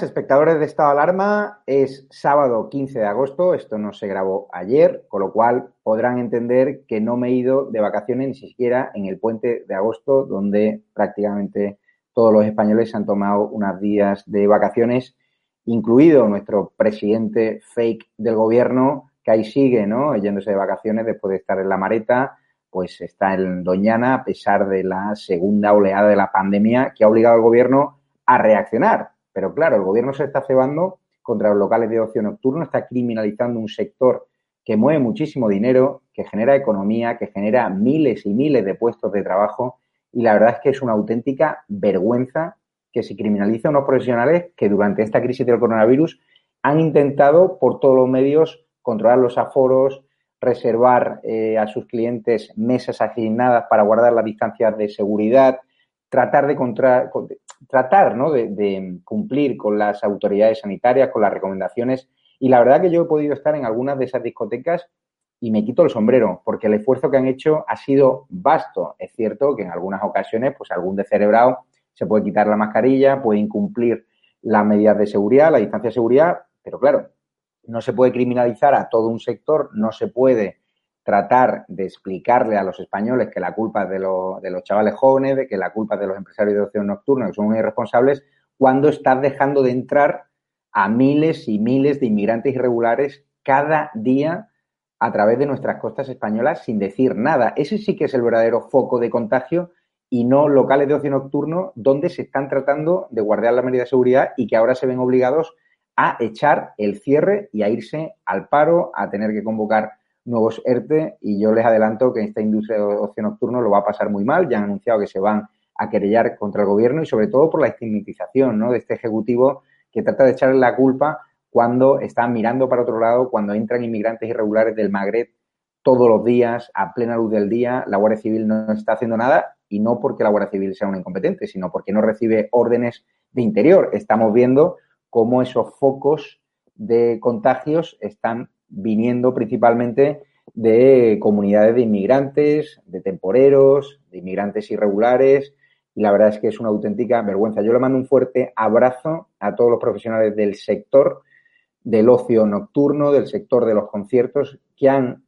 espectadores de Estado Alarma. Es sábado 15 de agosto, esto no se grabó ayer, con lo cual podrán entender que no me he ido de vacaciones ni siquiera en el puente de agosto, donde prácticamente todos los españoles han tomado unos días de vacaciones, incluido nuestro presidente fake del gobierno, que ahí sigue, ¿no? Yéndose de vacaciones después de estar en la mareta, pues está en Doñana a pesar de la segunda oleada de la pandemia que ha obligado al gobierno a reaccionar pero claro, el gobierno se está cebando contra los locales de ocio nocturno, está criminalizando un sector que mueve muchísimo dinero, que genera economía, que genera miles y miles de puestos de trabajo y la verdad es que es una auténtica vergüenza que se criminalice a unos profesionales que durante esta crisis del coronavirus han intentado por todos los medios controlar los aforos, reservar eh, a sus clientes mesas asignadas para guardar las distancias de seguridad, tratar de, contra, tratar ¿no? de, cumplir con las autoridades sanitarias, con las recomendaciones. Y la verdad que yo he podido estar en algunas de esas discotecas y me quito el sombrero, porque el esfuerzo que han hecho ha sido vasto. Es cierto que en algunas ocasiones, pues algún descerebrado se puede quitar la mascarilla, puede incumplir las medidas de seguridad, la distancia de seguridad, pero claro, no se puede criminalizar a todo un sector, no se puede tratar de explicarle a los españoles que la culpa es de, de los chavales jóvenes, de que la culpa es de los empresarios de ocio nocturno, que son muy irresponsables, cuando estás dejando de entrar a miles y miles de inmigrantes irregulares cada día a través de nuestras costas españolas sin decir nada. Ese sí que es el verdadero foco de contagio y no locales de ocio nocturno donde se están tratando de guardar la medida de seguridad y que ahora se ven obligados a echar el cierre y a irse al paro, a tener que convocar nuevos ERTE y yo les adelanto que esta industria de ocio nocturno lo va a pasar muy mal. Ya han anunciado que se van a querellar contra el gobierno y sobre todo por la estigmatización ¿no? de este ejecutivo que trata de echarle la culpa cuando están mirando para otro lado, cuando entran inmigrantes irregulares del Magreb todos los días, a plena luz del día, la Guardia Civil no está haciendo nada y no porque la Guardia Civil sea una incompetente, sino porque no recibe órdenes de interior. Estamos viendo cómo esos focos de contagios están viniendo principalmente de comunidades de inmigrantes, de temporeros, de inmigrantes irregulares, y la verdad es que es una auténtica vergüenza. Yo le mando un fuerte abrazo a todos los profesionales del sector del ocio nocturno, del sector de los conciertos, que han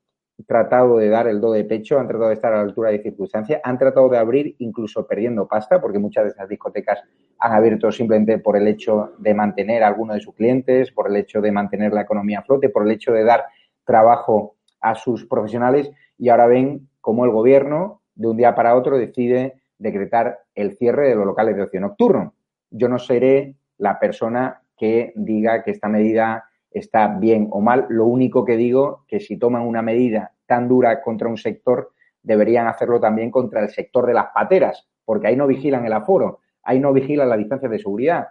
tratado de dar el do de pecho, han tratado de estar a la altura de circunstancias, han tratado de abrir incluso perdiendo pasta, porque muchas de esas discotecas han abierto simplemente por el hecho de mantener a alguno de sus clientes, por el hecho de mantener la economía a flote, por el hecho de dar trabajo a sus profesionales y ahora ven cómo el gobierno de un día para otro decide decretar el cierre de los locales de ocio nocturno. Yo no seré la persona que diga que esta medida está bien o mal. Lo único que digo que si toman una medida tan dura contra un sector, deberían hacerlo también contra el sector de las pateras, porque ahí no vigilan el aforo, ahí no vigilan la distancia de seguridad.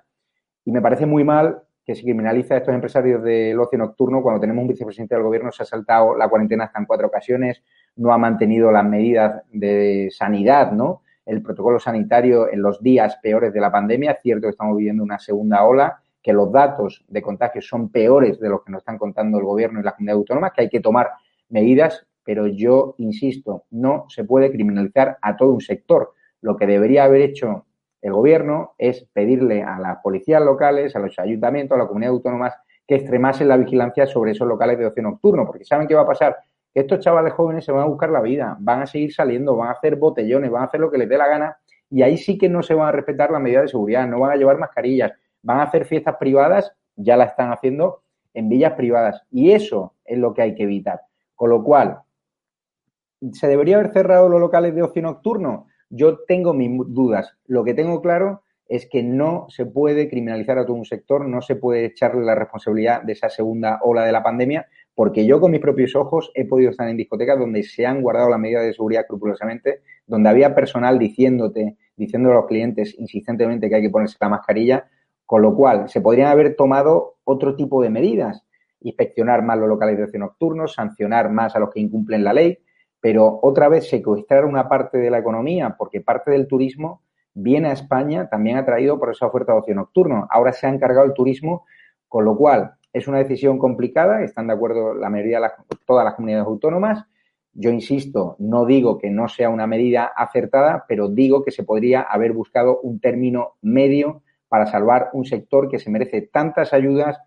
Y me parece muy mal que se criminalice a estos empresarios del ocio nocturno cuando tenemos un vicepresidente del gobierno se ha saltado la cuarentena hasta en cuatro ocasiones, no ha mantenido las medidas de sanidad, ¿no? El protocolo sanitario en los días peores de la pandemia. Es cierto que estamos viviendo una segunda ola que los datos de contagios son peores de los que nos están contando el gobierno y la comunidad autónoma, que hay que tomar medidas, pero yo insisto, no se puede criminalizar a todo un sector. Lo que debería haber hecho el gobierno es pedirle a las policías locales, a los ayuntamientos, a la comunidad autónomas que extremasen la vigilancia sobre esos locales de ocio nocturno, porque ¿saben qué va a pasar? Que estos chavales jóvenes se van a buscar la vida, van a seguir saliendo, van a hacer botellones, van a hacer lo que les dé la gana y ahí sí que no se van a respetar las medidas de seguridad, no van a llevar mascarillas, van a hacer fiestas privadas, ya la están haciendo en villas privadas y eso es lo que hay que evitar. Con lo cual, ¿se debería haber cerrado los locales de ocio nocturno? Yo tengo mis dudas. Lo que tengo claro es que no se puede criminalizar a todo un sector, no se puede echarle la responsabilidad de esa segunda ola de la pandemia, porque yo con mis propios ojos he podido estar en discotecas donde se han guardado las medidas de seguridad escrupulosamente, donde había personal diciéndote, diciendo a los clientes insistentemente que hay que ponerse la mascarilla, con lo cual se podrían haber tomado otro tipo de medidas, inspeccionar más los locales de nocturnos, sancionar más a los que incumplen la ley, pero otra vez secuestrar una parte de la economía, porque parte del turismo viene a España también ha traído por esa oferta de ocio nocturno. Ahora se ha encargado el turismo, con lo cual es una decisión complicada, están de acuerdo la mayoría de todas las comunidades autónomas. Yo insisto, no digo que no sea una medida acertada, pero digo que se podría haber buscado un término medio para salvar un sector que se merece tantas ayudas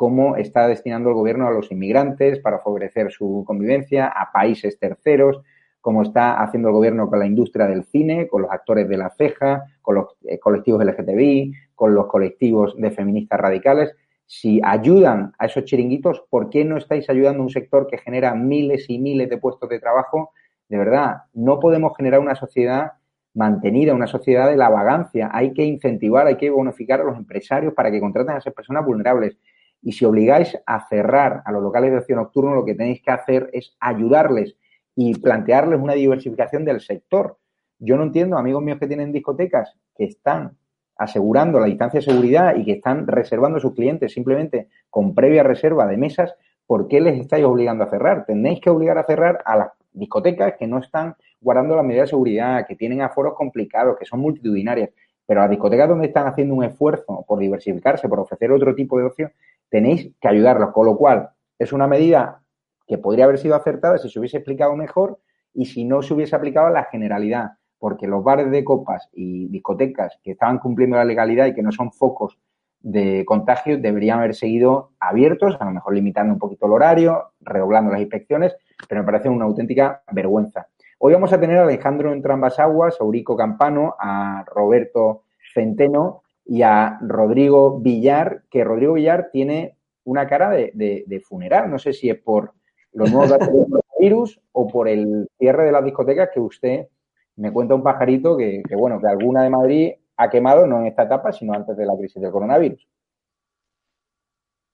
cómo está destinando el gobierno a los inmigrantes para favorecer su convivencia, a países terceros, como está haciendo el gobierno con la industria del cine, con los actores de la ceja, con los eh, colectivos LGTBI, con los colectivos de feministas radicales. Si ayudan a esos chiringuitos, ¿por qué no estáis ayudando a un sector que genera miles y miles de puestos de trabajo? De verdad, no podemos generar una sociedad mantenida, una sociedad de la vagancia. Hay que incentivar, hay que bonificar a los empresarios para que contraten a esas personas vulnerables. Y si obligáis a cerrar a los locales de ocio nocturno, lo que tenéis que hacer es ayudarles y plantearles una diversificación del sector. Yo no entiendo, amigos míos que tienen discotecas, que están asegurando la distancia de seguridad y que están reservando a sus clientes simplemente con previa reserva de mesas, ¿por qué les estáis obligando a cerrar? Tenéis que obligar a cerrar a las discotecas que no están guardando las medidas de seguridad, que tienen aforos complicados, que son multitudinarias. Pero las discotecas donde están haciendo un esfuerzo por diversificarse, por ofrecer otro tipo de ocio, tenéis que ayudarlos. Con lo cual, es una medida que podría haber sido acertada si se hubiese explicado mejor y si no se hubiese aplicado la generalidad, porque los bares de copas y discotecas que estaban cumpliendo la legalidad y que no son focos de contagio deberían haber seguido abiertos, a lo mejor limitando un poquito el horario, redoblando las inspecciones, pero me parece una auténtica vergüenza. Hoy vamos a tener a Alejandro Entrambas-Aguas, a Eurico Campano, a Roberto Centeno y a Rodrigo Villar, que Rodrigo Villar tiene una cara de, funeral. No sé si es por los nuevos datos del coronavirus o por el cierre de las discotecas que usted me cuenta un pajarito que, que, bueno, que alguna de Madrid ha quemado no en esta etapa, sino antes de la crisis del coronavirus.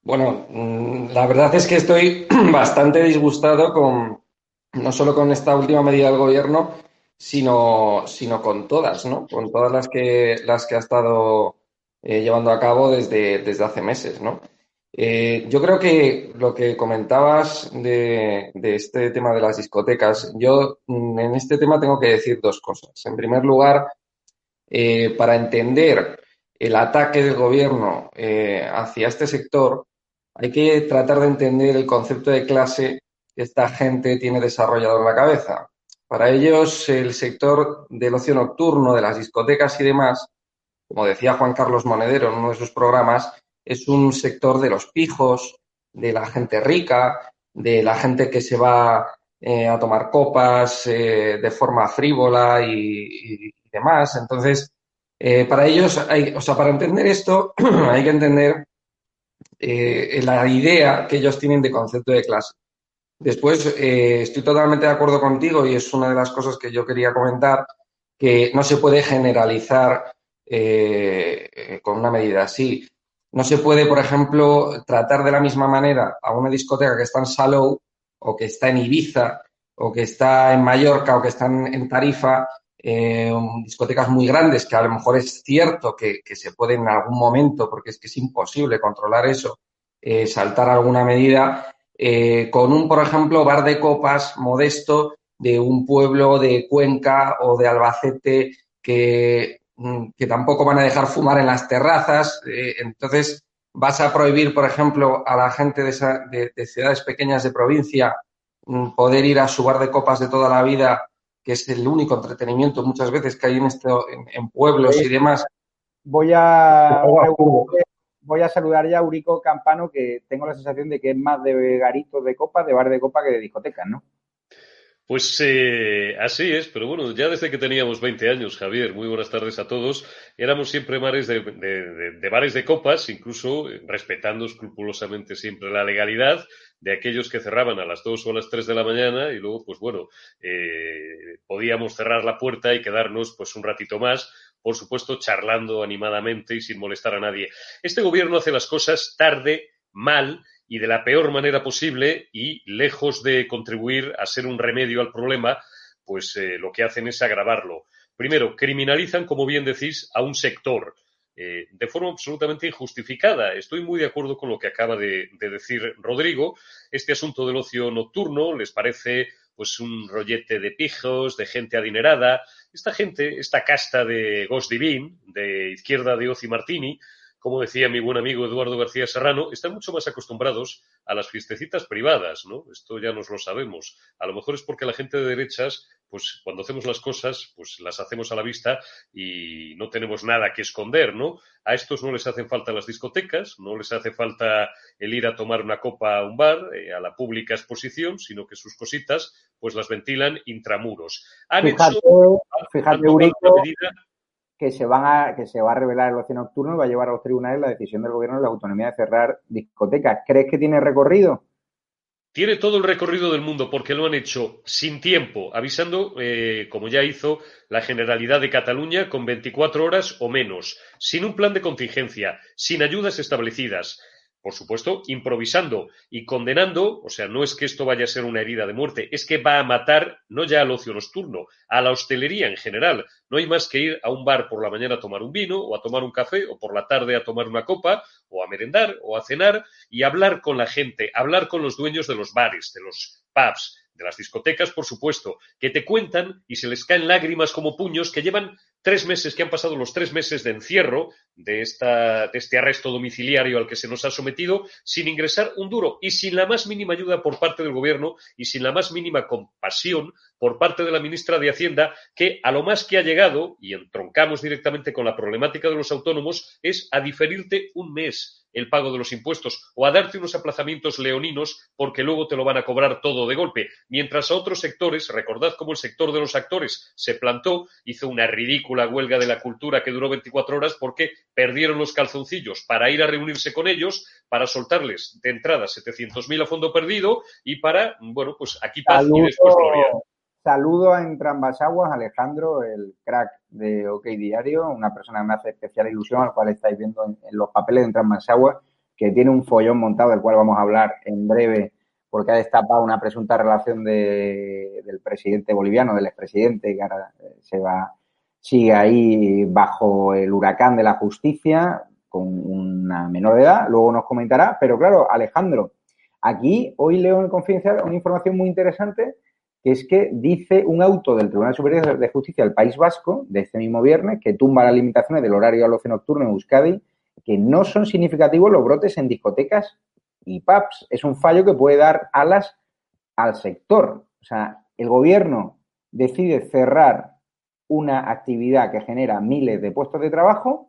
Bueno, mm, la verdad es que estoy bastante disgustado con, no solo con esta última medida del gobierno, sino, sino con todas, ¿no? Con todas las que, las que ha estado eh, llevando a cabo desde, desde hace meses, ¿no? Eh, yo creo que lo que comentabas de, este tema de las discotecas, yo mm, en este tema tengo que decir dos cosas. En primer lugar, eh, para entender el ataque del gobierno hacia este sector, hay que tratar de entender el concepto de clase esta gente tiene desarrollado en la cabeza. Para ellos, el sector del ocio nocturno, de las discotecas y demás, como decía Juan Carlos Monedero en uno de sus programas, es un sector de los pijos, de la gente rica, de la gente que se va eh, a tomar copas eh, de forma frívola y, demás. Entonces, eh, para ellos, hay, o sea, para entender esto, hay que entender la idea que ellos tienen de concepto de clase. Después, estoy totalmente de acuerdo contigo y es una de las cosas que yo quería comentar, que no se puede generalizar eh, con una medida así. No se puede, por ejemplo, tratar de la misma manera a una discoteca que está en Salou o que está en Ibiza o que está en Mallorca o que está en, Tarifa, eh, discotecas muy grandes que a lo mejor es cierto que, que, se puede en algún momento, porque es que es imposible controlar eso, saltar alguna medida eh, con un, por ejemplo, bar de copas modesto de un pueblo de Cuenca o de Albacete que, que tampoco van a dejar fumar en las terrazas. Eh, entonces, vas a prohibir, por ejemplo, a la gente de, de ciudades pequeñas de provincia mm, poder ir a su bar de copas de toda la vida, que es el único entretenimiento muchas veces que hay en, esto, en, pueblos y demás. Voy a, voy a saludar ya a Urico Campano, que tengo la sensación de que es más de garitos de copas, de bar de copa que de discotecas, ¿no? Pues eh, así es, pero bueno, ya desde que teníamos 20 años, Javier, muy buenas tardes a todos, éramos siempre mares de, de, bares de copas, incluso respetando escrupulosamente siempre la legalidad de aquellos que cerraban a las 2 o a las 3 de la mañana y luego, pues bueno, eh, podíamos cerrar la puerta y quedarnos pues un ratito más, por supuesto, charlando animadamente y sin molestar a nadie. Este gobierno hace las cosas tarde, mal, y de la peor manera posible y lejos de contribuir a ser un remedio al problema, pues eh, lo que hacen es agravarlo. Primero, criminalizan, como bien decís, a un sector eh, de forma absolutamente injustificada. Estoy muy de acuerdo con lo que acaba de, decir Rodrigo. Este asunto del ocio nocturno les parece pues un rollete de pijos, de gente adinerada. Esta gente, esta casta de Ghost Divine, de izquierda de Oci Martini, como decía mi buen amigo Eduardo García Serrano, están mucho más acostumbrados a las fiestecitas privadas, ¿no? Esto ya nos lo sabemos. A lo mejor es porque la gente de derechas, pues cuando hacemos las cosas, pues las hacemos a la vista y no tenemos nada que esconder, ¿no? A estos no les hacen falta las discotecas, no les hace falta el ir a tomar una copa a un bar, eh, a la pública exposición, sino que sus cositas, pues las ventilan intramuros. Han fíjate, fíjate, que se, van a, que se va a revelar el ocio nocturno y va a llevar a los tribunales la decisión del gobierno de la autonomía de cerrar discotecas. ¿Crees que tiene recorrido? Tiene todo el recorrido del mundo porque lo han hecho sin tiempo, avisando, eh, como ya hizo la Generalidad de Cataluña, con 24 horas o menos, sin un plan de contingencia, sin ayudas establecidas, por supuesto, improvisando y condenando, o sea, no es que esto vaya a ser una herida de muerte, es que va a matar no ya al ocio nocturno, a la hostelería en general. No hay más que ir a un bar por la mañana a tomar un vino o a tomar un café o por la tarde a tomar una copa o a merendar o a cenar y hablar con la gente, hablar con los dueños de los bares, de los pubs, de las discotecas, por supuesto, que te cuentan y se les caen lágrimas como puños que llevan tres meses, que han pasado los tres meses de encierro de, esta, de este arresto domiciliario al que se nos ha sometido, sin ingresar un duro y sin la más mínima ayuda por parte del Gobierno y sin la más mínima compasión por parte de la ministra de Hacienda, que a lo más que ha llegado, y entroncamos directamente con la problemática de los autónomos, es a diferirte un mes el pago de los impuestos o a darte unos aplazamientos leoninos porque luego te lo van a cobrar todo de golpe. Mientras a otros sectores, recordad cómo el sector de los actores se plantó, hizo una ridícula huelga de la cultura que duró 24 horas porque perdieron los calzoncillos para ir a reunirse con ellos, para soltarles de entrada 700.000 a fondo perdido y para, bueno, pues aquí paz y después gloria. Saludo a Entrambas Aguas, Alejandro, el crack de OK Diario, una persona que me hace especial ilusión, al cual estáis viendo en, los papeles de Entrambas Aguas, que tiene un follón montado, del cual vamos a hablar en breve, porque ha destapado una presunta relación del presidente boliviano, del expresidente, que ahora eh, se va, sigue ahí bajo el huracán de la justicia, con una menor de edad, luego nos comentará, pero claro, Alejandro, aquí hoy leo en Confidencial una información muy interesante que es que dice un auto del Tribunal Superior de Justicia del País Vasco de este mismo viernes que tumba las limitaciones del horario al ocio nocturno en Euskadi, que no son significativos los brotes en discotecas y pubs. Es un fallo que puede dar alas al sector. O sea, el gobierno decide cerrar una actividad que genera miles de puestos de trabajo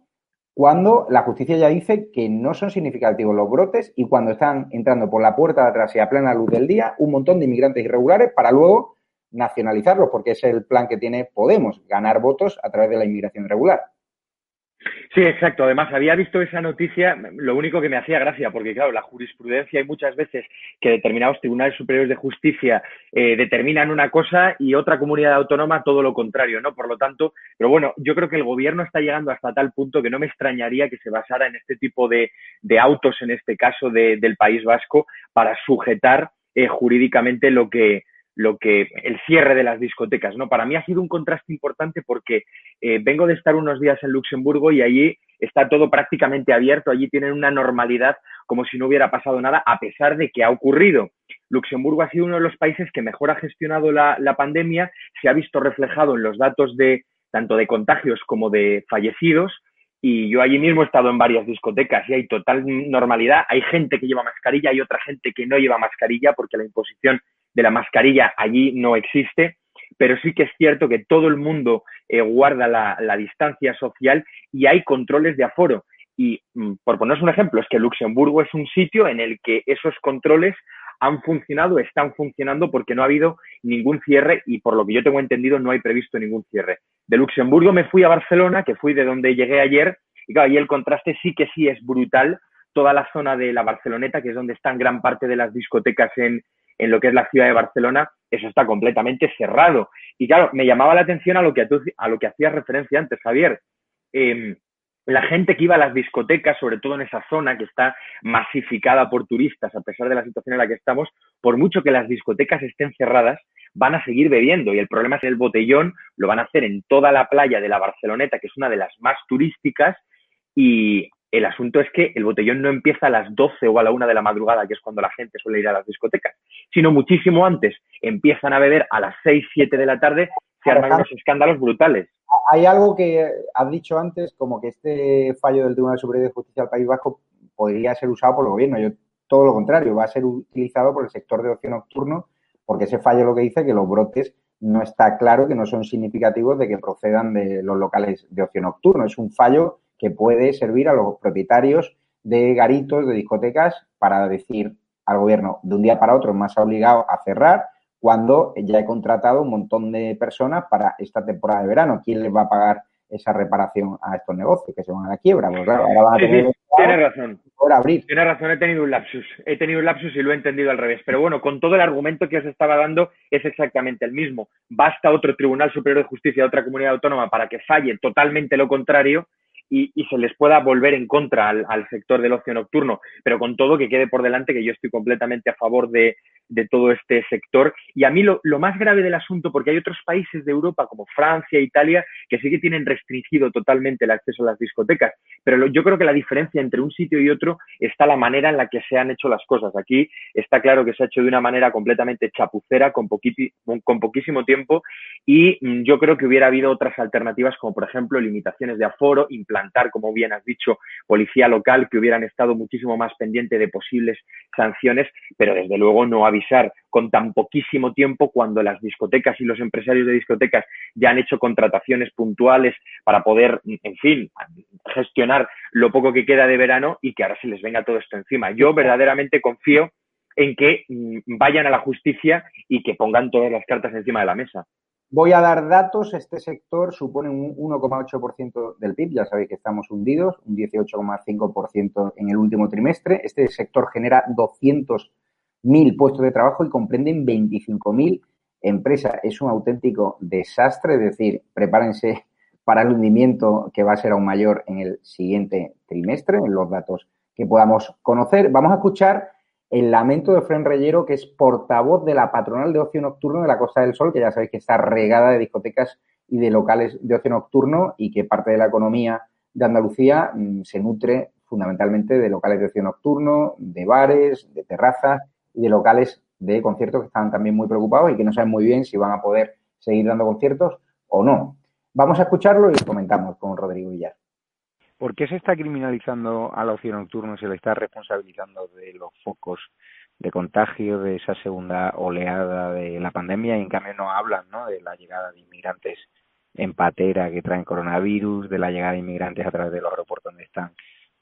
cuando la justicia ya dice que no son significativos los brotes y cuando están entrando por la puerta de atrás y a plena luz del día un montón de inmigrantes irregulares para luego nacionalizarlos, porque es el plan que tiene Podemos, ganar votos a través de la inmigración irregular. Sí, exacto. Además, había visto esa noticia, lo único que me hacía gracia, porque claro, la jurisprudencia hay muchas veces que determinados tribunales superiores de justicia eh, determinan una cosa y otra comunidad autónoma todo lo contrario, ¿no? Por lo tanto, pero bueno, yo creo que el gobierno está llegando hasta tal punto que no me extrañaría que se basara en este tipo de, autos, en este caso del País Vasco, para sujetar eh, jurídicamente lo que, lo que el cierre de las discotecas, ¿no? Para mí ha sido un contraste importante porque eh, vengo de estar unos días en Luxemburgo y allí está todo prácticamente abierto, allí tienen una normalidad como si no hubiera pasado nada, a pesar de que ha ocurrido. Luxemburgo ha sido uno de los países que mejor ha gestionado la, pandemia, se ha visto reflejado en los datos de tanto de contagios como de fallecidos, y yo allí mismo he estado en varias discotecas y hay total normalidad. Hay gente que lleva mascarilla, hay otra gente que no lleva mascarilla porque la imposición de la mascarilla allí no existe. Pero sí que es cierto que todo el mundo eh, guarda la, distancia social y hay controles de aforo. Y mm, por poneros un ejemplo, es que Luxemburgo es un sitio en el que esos controles han funcionado, están funcionando porque no ha habido ningún cierre y por lo que yo tengo entendido no hay previsto ningún cierre. De Luxemburgo me fui a Barcelona, que fui de donde llegué ayer, y claro, ahí el contraste sí que sí es brutal. Toda la zona de la Barceloneta, que es donde están gran parte de las discotecas en, en lo que es la ciudad de Barcelona, eso está completamente cerrado. Y claro, me llamaba la atención a lo que, a lo que hacías referencia antes, Javier. Eh, la gente que iba a las discotecas, sobre todo en esa zona que está masificada por turistas, a pesar de la situación en la que estamos, por mucho que las discotecas estén cerradas, van a seguir bebiendo. Y el problema es el botellón lo van a hacer en toda la playa de la Barceloneta, que es una de las más turísticas, y el asunto es que el botellón no empieza a las 12 o a la 1 de la madrugada, que es cuando la gente suele ir a las discotecas, sino muchísimo antes. Empiezan a beber a las 6, 7 de la tarde, se arman unos escándalos brutales hay algo que has dicho antes, como que este fallo del Tribunal Superior de Justicia del País Vasco podría ser usado por el gobierno. Yo, todo lo contrario, va a ser utilizado por el sector de ocio nocturno, porque ese fallo lo que dice que los brotes no está claro que no son significativos de que procedan de los locales de ocio nocturno. Es un fallo que puede servir a los propietarios de garitos, de discotecas, para decir al gobierno de un día para otro más obligado a cerrar cuando ya he contratado un montón de personas para esta temporada de verano. ¿Quién les va a pagar esa reparación a estos negocios que se van a la quiebra? Pues ahora van a tener Tienes razón. abrir. Tienes razón, he tenido un lapsus. He tenido un lapsus y lo he entendido al revés. Pero bueno, con todo el argumento que os estaba dando es exactamente el mismo. Basta otro Tribunal Superior de Justicia de otra comunidad autónoma para que falle totalmente lo contrario y, se les pueda volver en contra al, al, sector del ocio nocturno. Pero con todo, que quede por delante que yo estoy completamente a favor de, de todo este sector. Y a mí lo, más grave del asunto, porque hay otros países de Europa como Francia, Italia, que sí que tienen restringido totalmente el acceso a las discotecas, pero yo creo que la diferencia entre un sitio y otro está la manera en la que se han hecho las cosas. Aquí está claro que se ha hecho de una manera completamente chapucera, con, con poquísimo tiempo, y mm, yo creo que hubiera habido otras alternativas, como por ejemplo limitaciones de aforo, como bien has dicho, policía local, que hubieran estado muchísimo más pendiente de posibles sanciones, pero desde luego no avisar con tan poquísimo tiempo cuando las discotecas y los empresarios de discotecas ya han hecho contrataciones puntuales para poder, en fin, gestionar lo poco que queda de verano y que ahora se les venga todo esto encima. Yo verdaderamente confío en que mm, vayan a la justicia y que pongan todas las cartas encima de la mesa. Voy a dar datos. Este sector supone un 1,8% del PIB. Ya sabéis que estamos hundidos, un 18,5% en el último trimestre. Este sector genera 200 mil puestos de trabajo y comprenden 25.000 empresas. Es un auténtico desastre, es decir, prepárense para el hundimiento que va a ser aún mayor en el siguiente trimestre, en los datos que podamos conocer. Vamos a escuchar el lamento de Fren Reyero, que es portavoz de la patronal de ocio nocturno de la Costa del Sol, que ya sabéis que está regada de discotecas y de locales de ocio nocturno y que parte de la economía de Andalucía mm, se nutre fundamentalmente de locales de ocio nocturno, de bares, de terrazas y de locales de conciertos que están también muy preocupados y que no saben muy bien si van a poder seguir dando conciertos o no. Vamos a escucharlo y comentamos con Rodrigo Villar. ¿Por qué se está criminalizando al ocio nocturno y se le está responsabilizando de los focos de contagio de esa segunda oleada de la pandemia y en cambio no hablan ¿no? de la llegada de inmigrantes en patera que traen coronavirus, de la llegada de inmigrantes a través de los aeropuertos donde están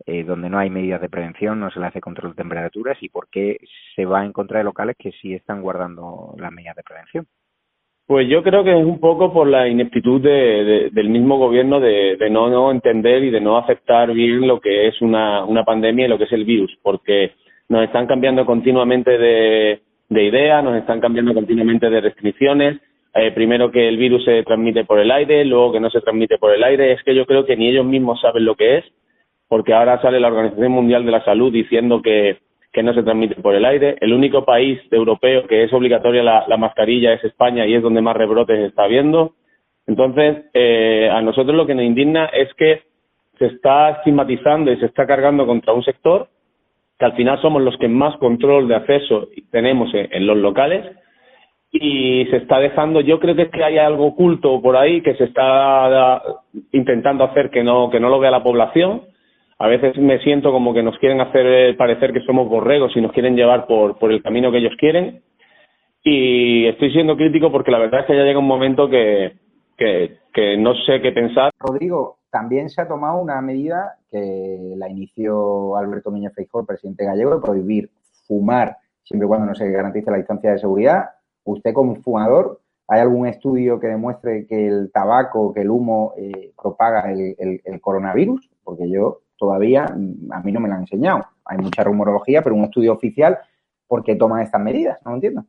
eh, donde no hay medidas de prevención, no se le hace control de temperaturas y por qué se va en contra de locales que sí están guardando las medidas de prevención. Pues yo creo que es un poco por la ineptitud de, del mismo gobierno de, no, no, entender y de no aceptar bien lo que es una, una pandemia y lo que es el virus, porque nos están cambiando continuamente de, de idea, nos están cambiando continuamente de restricciones. Eh, primero que el virus se transmite por el aire, luego que no se transmite por el aire. Es que yo creo que ni ellos mismos saben lo que es porque ahora sale la Organización Mundial de la Salud diciendo que, no se transmite por el aire. El único país europeo que es obligatoria la, mascarilla es España y es donde más rebrotes está habiendo. Entonces, eh, a nosotros lo que nos indigna es que se está estigmatizando y se está cargando contra un sector que al final somos los que más control de acceso tenemos en, los locales y se está dejando, yo creo que es que hay algo oculto por ahí que se está intentando hacer que no, que no lo vea la población. A veces me siento como que nos quieren hacer parecer que somos borregos y nos quieren llevar por, el camino que ellos quieren. Y estoy siendo crítico porque la verdad es que ya llega un momento que, no sé qué pensar. Rodrigo, también se ha tomado una medida que la inició Alberto Núñez Feijóo, presidente gallego, de prohibir fumar siempre y cuando no se garantice la distancia de seguridad usted como fumador, ¿hay algún estudio que demuestre que el tabaco, que el humo eh, propaga el, coronavirus? Porque yo todavía, a mí no me lo han enseñado. Hay mucha rumorología, pero un estudio oficial, ¿por qué toman estas medidas? No lo entiendo.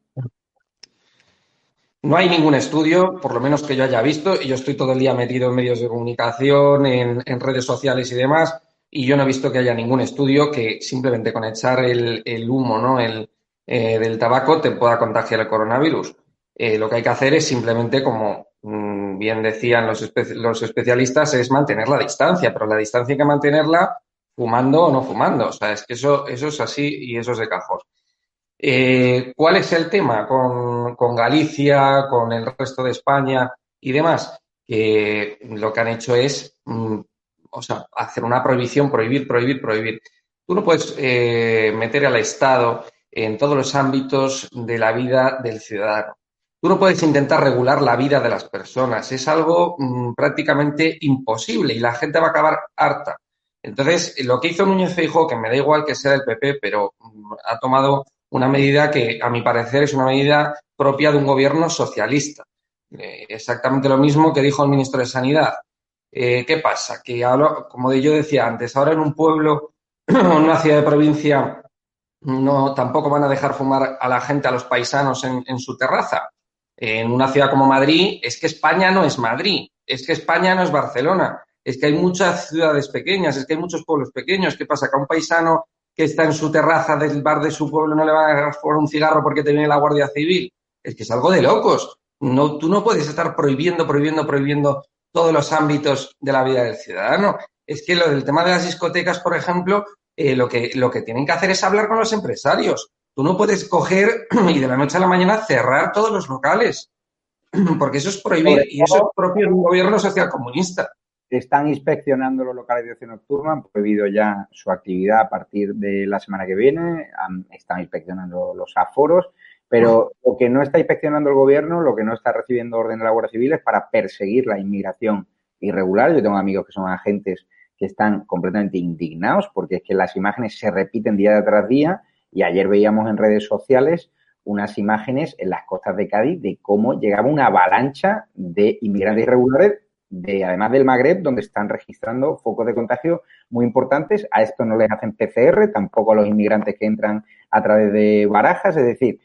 No hay ningún estudio, por lo menos que yo haya visto, y yo estoy todo el día metido en medios de comunicación, en, redes sociales y demás, y yo no he visto que haya ningún estudio que simplemente con echar el, humo, ¿no? El, eh, del tabaco te pueda contagiar el coronavirus. Eh, lo que hay que hacer es simplemente, como bien decían los, especialistas, es mantener la distancia, pero la distancia hay que mantenerla fumando o no fumando. O sea, es que eso, eso es así y eso es de cajos. Eh, ¿Cuál es el tema con, con, Galicia, con el resto de España y demás? Que lo que han hecho es, mm, o sea, hacer una prohibición, prohibir, prohibir, prohibir. Tú no puedes meter al Estado en todos los ámbitos de la vida del ciudadano. Tú no puedes intentar regular la vida de las personas, es algo mm, prácticamente imposible y la gente va a acabar harta. Entonces, lo que hizo Núñez Feijóo, que me da igual que sea del PP, pero mm, ha tomado una medida que, a mi parecer, es una medida propia de un gobierno socialista. Eh, exactamente lo mismo que dijo el ministro de Sanidad. Eh, ¿Qué pasa? Que, como yo decía antes, ahora en un pueblo, en una ciudad de provincia, no tampoco van a dejar fumar a la gente, a los paisanos en, su terraza. En una ciudad como Madrid, es que España no es Madrid, es que España no es Barcelona, es que hay muchas ciudades pequeñas, es que hay muchos pueblos pequeños. ¿Qué pasa? Que a un paisano que está en su terraza del bar de su pueblo no le van a dejar fumar un cigarro porque te viene la Guardia Civil. Es que es algo de locos. No, tú no puedes estar prohibiendo, prohibiendo, prohibiendo todos los ámbitos de la vida del ciudadano. Es que lo del tema de las discotecas, por ejemplo, eh, lo, que, lo que tienen que hacer es hablar con los empresarios. Tú no puedes coger y de la noche a la mañana cerrar todos los locales, porque eso es prohibir y eso es propio de un gobierno social comunista. Están inspeccionando los locales de ocio nocturno, han prohibido ya su actividad a partir de la semana que viene, están inspeccionando los aforos, pero lo que no está inspeccionando el gobierno, lo que no está recibiendo orden de la Guardia Civil es para perseguir la inmigración irregular. Yo tengo amigos que son agentes que están completamente indignados porque es que las imágenes se repiten día tras día y ayer veíamos en redes sociales unas imágenes en las costas de Cádiz de cómo llegaba una avalancha de inmigrantes irregulares, de, además del Magreb, donde están registrando focos de contagio muy importantes. A esto no les hacen PCR, tampoco a los inmigrantes que entran a través de barajas. Es decir,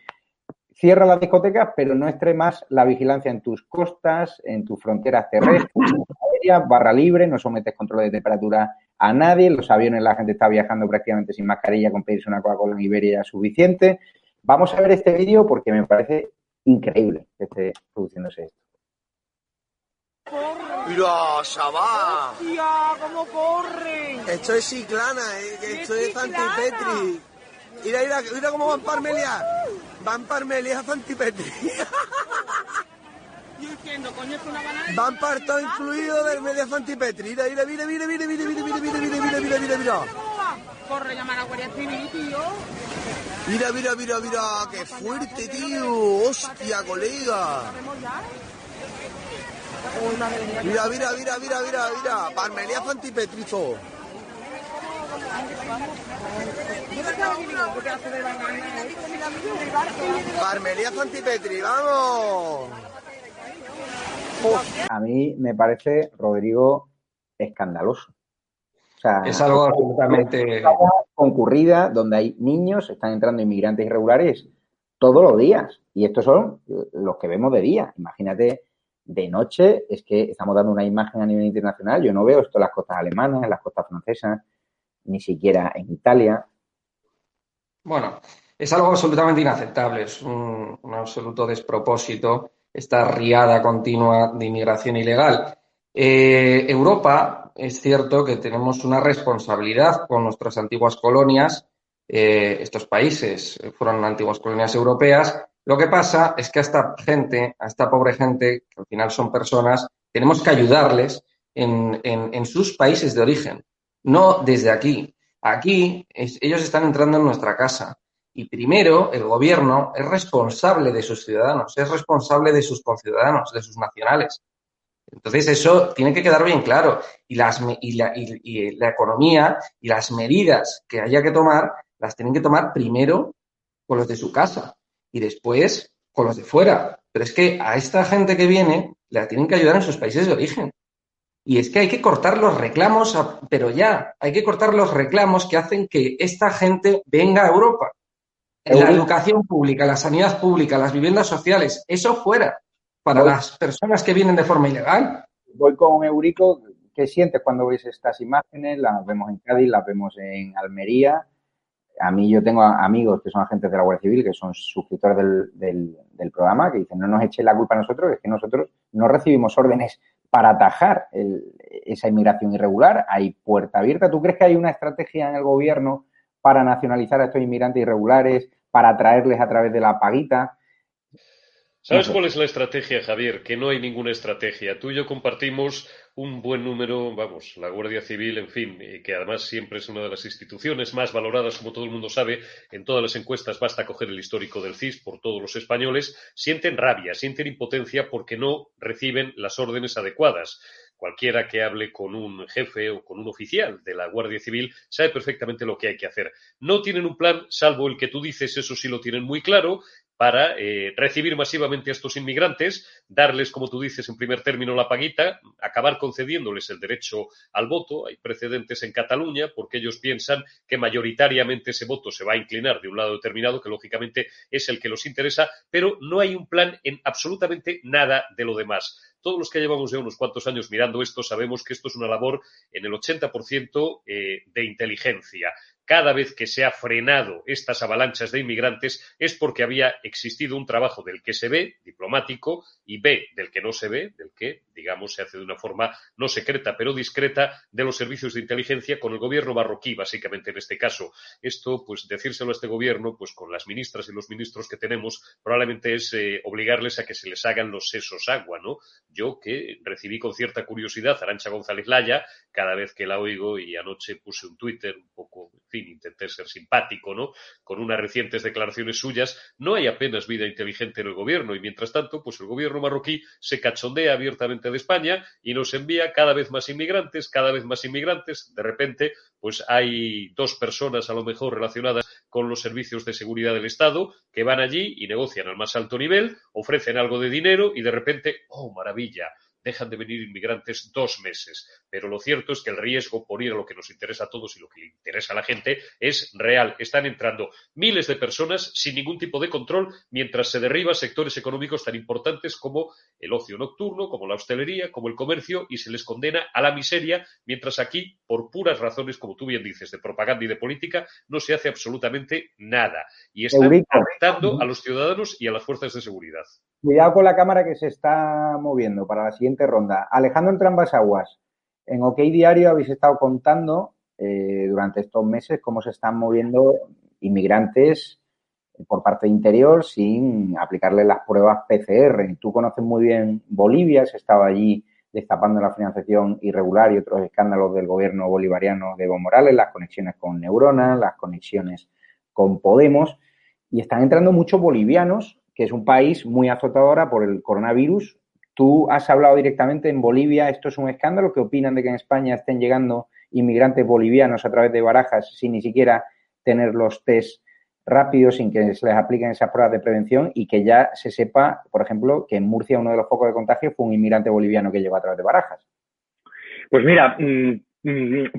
cierra las discotecas, pero no extremas la vigilancia en tus costas, en tus fronteras terrestres, barra libre, no sometes control de temperatura a nadie, en los aviones la gente está viajando prácticamente sin mascarilla, con pedirse una Coca-Cola en Iberia suficiente. Vamos a ver este vídeo porque me parece increíble que esté produciéndose esto. Mira, Sabá. ¡Hostia, cómo corren! Esto es Ciclana, eh, esto es Petri. Mira, mira, mira cómo van Parmelia. Van Parmelia a Petri. Van para todo incluido del media Fantipetri. Mira, mira, mira, mira, mira, mira, mira, mira, mira, mira, mira, mira, mira, mira. Corre, llamar a Guardia Civil, tío. Mira, mira, mira, mira, qué fuerte, tío. Hostia, colega. Mira, mira, mira, mira, mira, mira. Parmelia Fantipetrizo. Vamos. A mí me parece, Rodrigo, escandaloso. es algo absolutamente concurrida donde hay niños, están entrando inmigrantes irregulares todos los días. Y estos son los que vemos de día. Imagínate de noche, es que estamos dando una imagen a nivel internacional. Yo no veo esto en las costas alemanas, en las costas francesas, ni siquiera en Italia. Bueno, es algo absolutamente inaceptable, es un absoluto despropósito esta riada continua de inmigración ilegal. Eh, Europa, es cierto que tenemos una responsabilidad con nuestras antiguas colonias. Eh, estos países fueron antiguas colonias europeas Lo que pasa es que a esta gente, a esta pobre gente, que al final son personas, tenemos que ayudarles en, en, sus países de origen, no desde aquí. Aquí ellos están entrando en nuestra casa y primero el gobierno es responsable de sus ciudadanos, es responsable de sus conciudadanos, de sus nacionales. Entonces eso tiene que quedar bien claro y, las, y, la, y la economía y las medidas que haya que tomar las tienen que tomar primero con los de su casa y después con los de fuera. Pero es que a esta gente que viene la tienen que ayudar en sus países de origen. Y es que hay que cortar los reclamos, pero ya, hay que cortar los reclamos que hacen que esta gente venga a Europa. La educación pública, la sanidad pública, las viviendas sociales, eso fuera para las personas que vienen de forma ilegal. Voy con Eurico. ¿Qué sientes cuando ves estas imágenes? Las vemos en Cádiz, las vemos en Almería a mí yo tengo amigos que son agentes de la Guardia Civil, que son suscriptores del, del, programa, que dicen, no nos eche la culpa a nosotros, es que nosotros no recibimos órdenes para atajar esa inmigración irregular. Hay puerta abierta. ¿Tú crees que hay una estrategia en el gobierno para nacionalizar a estos inmigrantes irregulares, para traerles a través de la paguita? ¿Sabes cuál es la estrategia, Javier? Que no hay ninguna estrategia. Tú y yo compartimos un buen número, vamos, la Guardia Civil, en fin, que además siempre es una de las instituciones más valoradas, como todo el mundo sabe, en todas las encuestas basta coger el histórico del CIS por todos los españoles, sienten rabia, sienten impotencia porque no reciben las órdenes adecuadas. Cualquiera que hable con un jefe o con un oficial de la Guardia Civil sabe perfectamente lo que hay que hacer. No tienen un plan, salvo el que tú dices, eso sí lo tienen muy claro, para eh, recibir masivamente a estos inmigrantes, darles, como tú dices, en primer término la paguita, acabar concediéndoles el derecho al voto. Hay precedentes en Cataluña porque ellos piensan que mayoritariamente ese voto se va a inclinar de un lado determinado, que lógicamente es el que los interesa, pero no hay un plan en absolutamente nada de lo demás. Todos los que llevamos ya unos cuantos años mirando esto sabemos que esto es una labor en el 80% eh, de inteligencia cada vez que se ha frenado estas avalanchas de inmigrantes es porque había existido un trabajo del que se ve, diplomático, y B, del que no se ve, del que, digamos, se hace de una forma no secreta, pero discreta, de los servicios de inteligencia con el gobierno marroquí, básicamente en este caso. Esto, pues decírselo a este gobierno, pues con las ministras y los ministros que tenemos, probablemente es eh, obligarles a que se les hagan los sesos agua, ¿no? Yo que recibí con cierta curiosidad a Arancha González Laya, cada vez que la oigo, y anoche puse un Twitter un poco intenté ser simpático, ¿no? Con unas recientes declaraciones suyas, no hay apenas vida inteligente en el gobierno y mientras tanto, pues el gobierno marroquí se cachondea abiertamente de España y nos envía cada vez más inmigrantes, cada vez más inmigrantes. De repente, pues hay dos personas a lo mejor relacionadas con los servicios de seguridad del Estado que van allí y negocian al más alto nivel, ofrecen algo de dinero y de repente, oh, maravilla, dejan de venir inmigrantes dos meses. Pero lo cierto es que el riesgo por ir a lo que nos interesa a todos y lo que le interesa a la gente es real. Están entrando miles de personas sin ningún tipo de control mientras se derriba sectores económicos tan importantes como el ocio nocturno, como la hostelería, como el comercio y se les condena a la miseria, mientras aquí, por puras razones, como tú bien dices, de propaganda y de política, no se hace absolutamente nada. Y están afectando a los ciudadanos y a las fuerzas de seguridad. Cuidado con la cámara que se está moviendo para la siguiente ronda. Alejandro entre ambas aguas. En OK Diario habéis estado contando eh, durante estos meses cómo se están moviendo inmigrantes por parte interior sin aplicarle las pruebas PCR. Tú conoces muy bien Bolivia, has estado allí destapando la financiación irregular y otros escándalos del gobierno bolivariano de Evo Morales, las conexiones con Neurona, las conexiones con Podemos, y están entrando muchos bolivianos que es un país muy azotado ahora por el coronavirus. Tú has hablado directamente en Bolivia, esto es un escándalo. ¿Qué opinan de que en España estén llegando inmigrantes bolivianos a través de barajas sin ni siquiera tener los test rápidos, sin que se les apliquen esas pruebas de prevención y que ya se sepa, por ejemplo, que en Murcia uno de los focos de contagio fue un inmigrante boliviano que llegó a través de barajas? Pues mira, mm,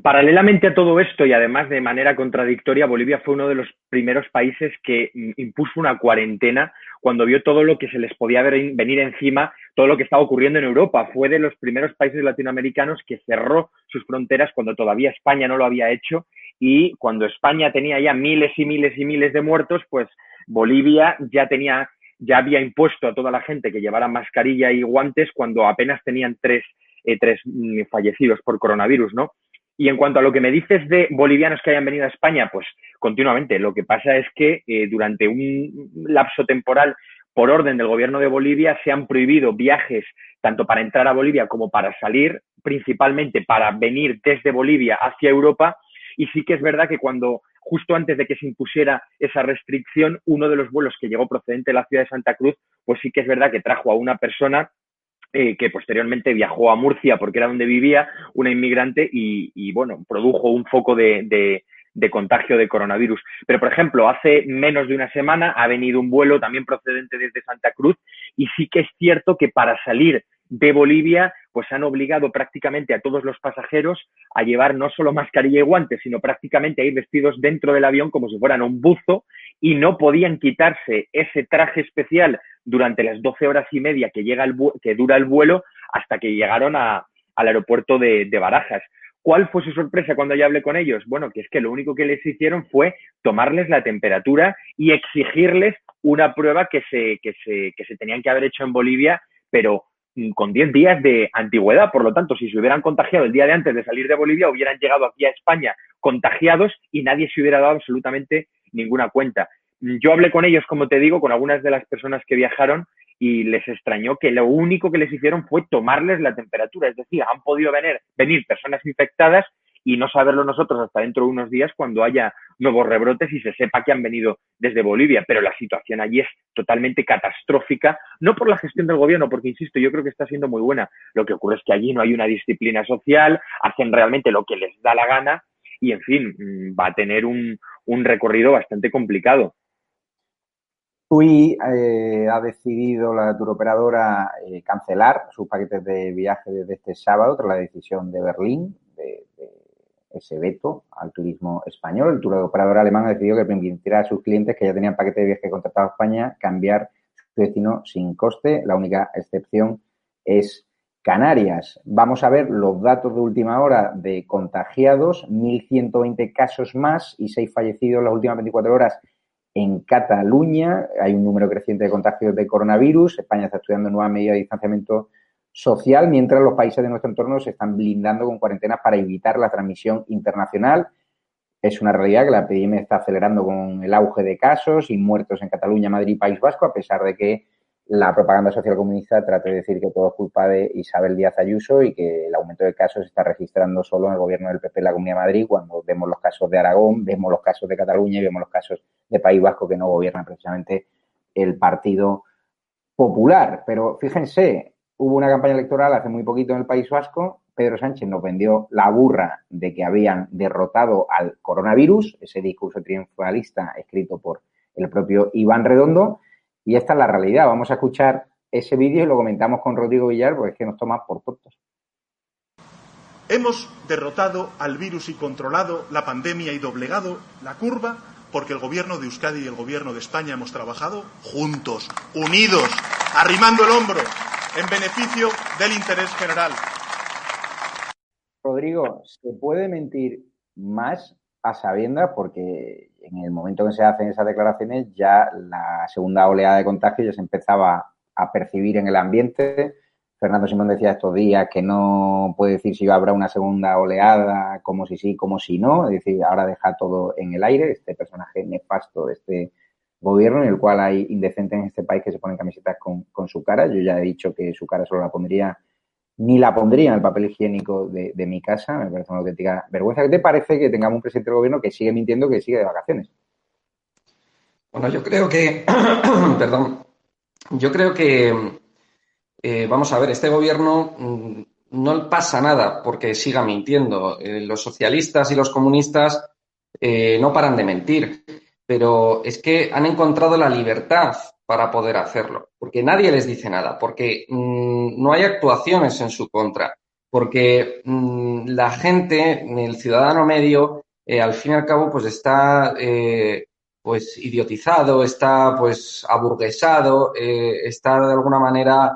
paralelamente a todo esto y además de manera contradictoria, Bolivia fue uno de los primeros países que mm, impuso una cuarentena cuando vio todo lo que se les podía venir encima, todo lo que estaba ocurriendo en Europa. Fue de los primeros países latinoamericanos que cerró sus fronteras cuando todavía España no lo había hecho y cuando España tenía ya miles y miles y miles de muertos, pues Bolivia ya tenía ya había impuesto a toda la gente que llevara mascarilla y guantes cuando apenas tenían tres, eh, tres mm, fallecidos por coronavirus, ¿no? Y en cuanto a lo que me dices de bolivianos que hayan venido a España, pues continuamente. Lo que pasa es que eh, durante un lapso temporal por orden del gobierno de Bolivia, se han prohibido viajes tanto para entrar a Bolivia como para salir, principalmente para venir desde Bolivia hacia Europa. Y sí que es verdad que cuando, justo antes de que se impusiera esa restricción, uno de los vuelos que llegó procedente de la ciudad de Santa Cruz, pues sí que es verdad que trajo a una persona eh, que posteriormente viajó a Murcia porque era donde vivía, una inmigrante, y, bueno, produjo un foco de, de contagio de coronavirus. Pero, por ejemplo, hace menos de una semana ha venido un vuelo también procedente desde Santa Cruz y sí que es cierto que para salir de Bolivia, pues han obligado prácticamente a todos los pasajeros a llevar no solo mascarilla y guantes, sino prácticamente a ir vestidos dentro del avión como si fueran un buzo y no podían quitarse ese traje especial durante las 12 horas y media que, llega el que dura el vuelo hasta que llegaron a, al aeropuerto de, de Barajas. ¿Cuál fue su sorpresa cuando ya hablé con ellos? Bueno, que es que lo único que les hicieron fue tomarles la temperatura y exigirles una prueba que se, que se, que se tenían que haber hecho en Bolivia, pero mm, con 10 días de antigüedad. Por lo tanto, si se hubieran contagiado el día de antes de salir de Bolivia, hubieran llegado aquí a España contagiados y nadie se hubiera dado absolutamente ninguna cuenta. Yo hablé con ellos, como te digo, con algunas de las personas que viajaron y les extrañó que lo único que les hicieron fue tomarles la temperatura. Es decir, han podido venir, venir personas infectadas y no saberlo nosotros hasta dentro de unos días cuando haya nuevos rebrotes y se sepa que han venido desde Bolivia. Pero la situación allí es totalmente catastrófica, no por la gestión del gobierno, porque insisto, yo creo que está siendo muy buena. Lo que ocurre es que allí no hay una disciplina social, hacen realmente lo que les da la gana y, en fin, mm, va a tener un, un recorrido bastante complicado. TUI eh, ha decidido la turoperadora eh, cancelar sus paquetes de viaje desde este sábado tras la decisión de Berlín de, ese veto al turismo español. El turoperador alemán ha decidido que permitirá a sus clientes que ya tenían paquete de viaje contratado a España cambiar su destino sin coste. La única excepción es Canarias. Vamos a ver los datos de última hora de contagiados, 1.120 casos más y 6 fallecidos en las últimas 24 horas en Cataluña hay un número creciente de contagios de coronavirus. España está estudiando nuevas medidas de distanciamiento social, mientras los países de nuestro entorno se están blindando con cuarentenas para evitar la transmisión internacional. Es una realidad que la epidemia está acelerando con el auge de casos y muertos en Cataluña, Madrid y País Vasco, a pesar de que la propaganda social comunista trata de decir que todo es culpa de Isabel Díaz Ayuso y que el aumento de casos se está registrando solo en el gobierno del PP en la Comunidad de Madrid, cuando vemos los casos de Aragón, vemos los casos de Cataluña y vemos los casos de País Vasco que no gobierna precisamente el Partido Popular. Pero fíjense, hubo una campaña electoral hace muy poquito en el País Vasco. Pedro Sánchez nos vendió la burra de que habían derrotado al coronavirus, ese discurso triunfalista escrito por el propio Iván Redondo y esta es la realidad. Vamos a escuchar ese vídeo y lo comentamos con Rodrigo Villar porque es que nos toma por tontos. Hemos derrotado al virus y controlado la pandemia y doblegado la curva porque el gobierno de Euskadi y el gobierno de España hemos trabajado juntos, unidos, arrimando el hombro, en beneficio del interés general. Rodrigo, ¿se puede mentir más a sabiendas? Porque en el momento que se hacen esas declaraciones ya la segunda oleada de contagio ya se empezaba a percibir en el ambiente. Fernando Simón decía estos días que no puede decir si habrá una segunda oleada, como si sí, como si no. Es decir, ahora deja todo en el aire, este personaje nefasto de este gobierno, en el cual hay indecentes en este país que se ponen camisetas con, con su cara. Yo ya he dicho que su cara solo la pondría ni la pondría en el papel higiénico de, mi casa. Me parece una auténtica vergüenza. ¿Qué te parece que tengamos un presidente del gobierno que sigue mintiendo, que sigue de vacaciones? Bueno, yo creo que, perdón, yo creo que, eh, vamos a ver, este gobierno mm, no pasa nada porque siga mintiendo. Eh, los socialistas y los comunistas eh, no paran de mentir, pero es que han encontrado la libertad para poder hacerlo, porque nadie les dice nada, porque mm, no hay actuaciones en su contra, porque mm, la gente, el ciudadano medio, eh, al fin y al cabo, pues está eh, pues idiotizado, está pues aburguesado, eh, está de alguna manera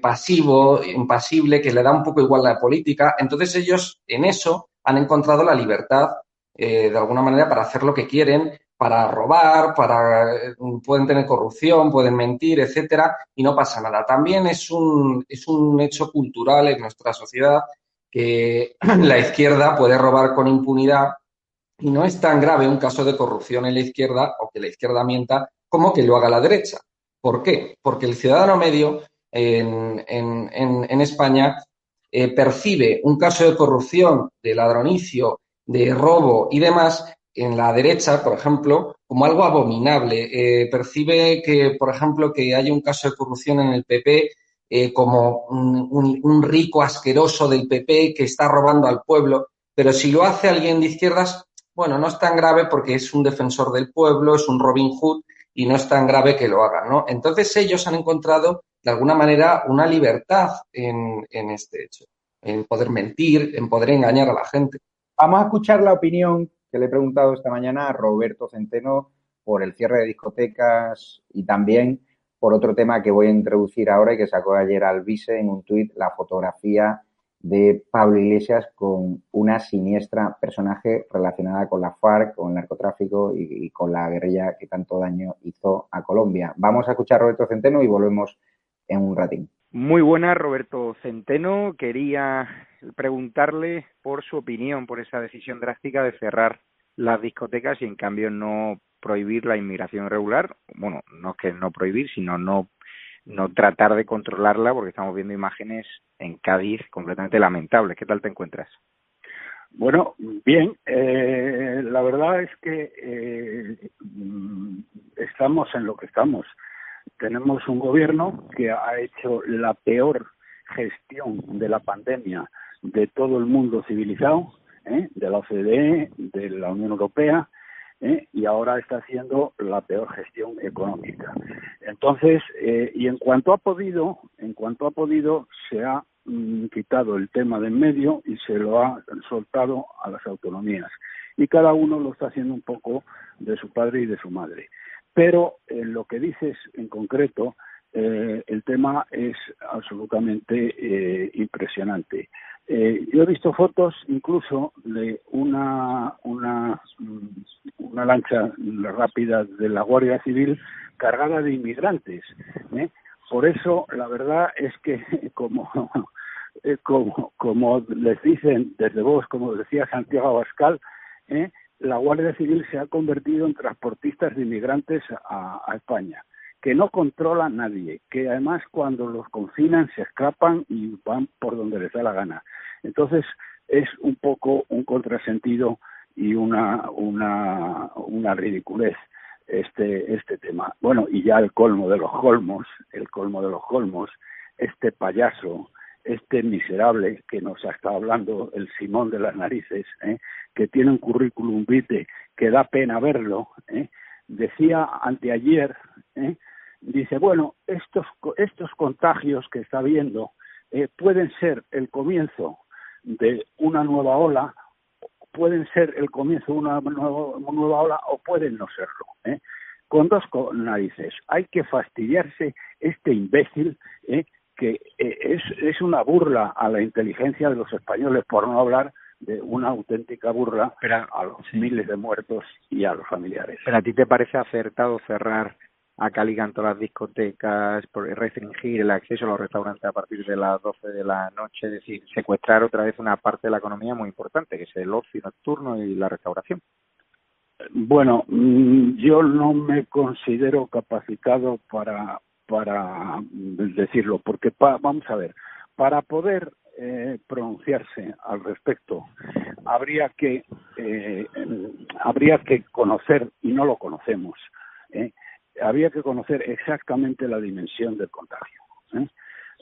pasivo, impasible, que le da un poco igual la política. Entonces ellos en eso han encontrado la libertad de alguna manera para hacer lo que quieren para robar, para eh, pueden tener corrupción, pueden mentir, etcétera, y no pasa nada. También es un, es un hecho cultural en nuestra sociedad que la izquierda puede robar con impunidad y no es tan grave un caso de corrupción en la izquierda o que la izquierda mienta como que lo haga la derecha. ¿Por qué? Porque el ciudadano medio en, en, España eh, percibe un caso de corrupción, de ladronicio, de robo y demás en la derecha, por ejemplo, como algo abominable. Eh, percibe que, por ejemplo, que hay un caso de corrupción en el PP eh, como un, rico asqueroso del PP que está robando al pueblo, pero si lo hace alguien de izquierdas, bueno, no es tan grave porque es un defensor del pueblo, es un Robin Hood y no es tan grave que lo haga, ¿no? Entonces ellos han encontrado de alguna manera una libertad en, en este hecho, en poder mentir, en poder engañar a la gente. Vamos a escuchar la opinión que le he preguntado esta mañana a Roberto Centeno por el cierre de discotecas y también por otro tema que voy a introducir ahora y que sacó ayer Alvise en un tuit, la fotografía de Pablo Iglesias con una siniestra personaje relacionada con la FARC, con el narcotráfico y, con la guerrilla que tanto daño hizo a Colombia. Vamos a escuchar a Roberto Centeno y volvemos en un ratín. Muy buena, Roberto Centeno. Quería preguntarle por su opinión por esa decisión drástica de cerrar las discotecas y en cambio no prohibir la inmigración regular. Bueno, no es que no prohibir, sino no no tratar de controlarla porque estamos viendo imágenes en Cádiz completamente lamentables. ¿Qué tal te encuentras? Bueno, bien. Eh, la verdad es que eh, estamos en lo que estamos. Tenemos un gobierno que ha hecho la peor gestión de la pandemia de todo el mundo civilizado, ¿eh? de la OCDE, de la Unión Europea, ¿eh? y ahora está haciendo la peor gestión económica. Entonces, eh, y en cuanto ha podido, en cuanto ha podido, se ha mm, quitado el tema de en medio y se lo ha soltado a las autonomías. Y cada uno lo está haciendo un poco de su padre y de su madre. Pero en lo que dices en concreto, el tema es absolutamente impresionante. Eh, yo he visto fotos incluso de una, una, mm, una lancha rápida de la Guardia Civil cargada de inmigrantes. ¿eh? Por eso, la verdad es que, como, eh, como, como les dicen desde vos, como decía Santiago Abascal, ¿eh? la Guardia Civil se ha convertido en transportistas de inmigrantes a, a España que no controla nadie, que además cuando los confinan se escapan y van por donde les da la gana. Entonces es un poco un contrasentido y una una una ridiculez este este tema. Bueno, y ya el colmo de los colmos, el colmo de los colmos, este payaso, este miserable que nos ha estado hablando, el Simón de las narices, ¿eh? que tiene un currículum vitae que da pena verlo, ¿eh? decía anteayer ¿eh? dice, bueno, estos, estos contagios que está habiendo eh, pueden ser el comienzo de una nueva ola, pueden ser el comienzo de una nueva, nueva ola o pueden no serlo. ¿eh? Con dos narices. Hay que fastidiarse este imbécil ¿eh? que eh, es, es una burla a la inteligencia de los españoles, por no hablar de una auténtica burla a los miles de muertos y a los familiares. ¿Pero a ti te parece acertado cerrar acá ligan todas las discotecas, por restringir el acceso a los restaurantes a partir de las 12 de la noche, es decir, secuestrar otra vez una parte de la economía muy importante, que es el ocio nocturno y la restauración. Bueno, mm, yo no me considero capacitado para, para decirlo, porque vamos a ver, para poder eh, pronunciarse al respecto habría que eh, habría que conocer y no lo conocemos ¿eh? Había que conocer exactamente la dimensión del contagio. ¿eh?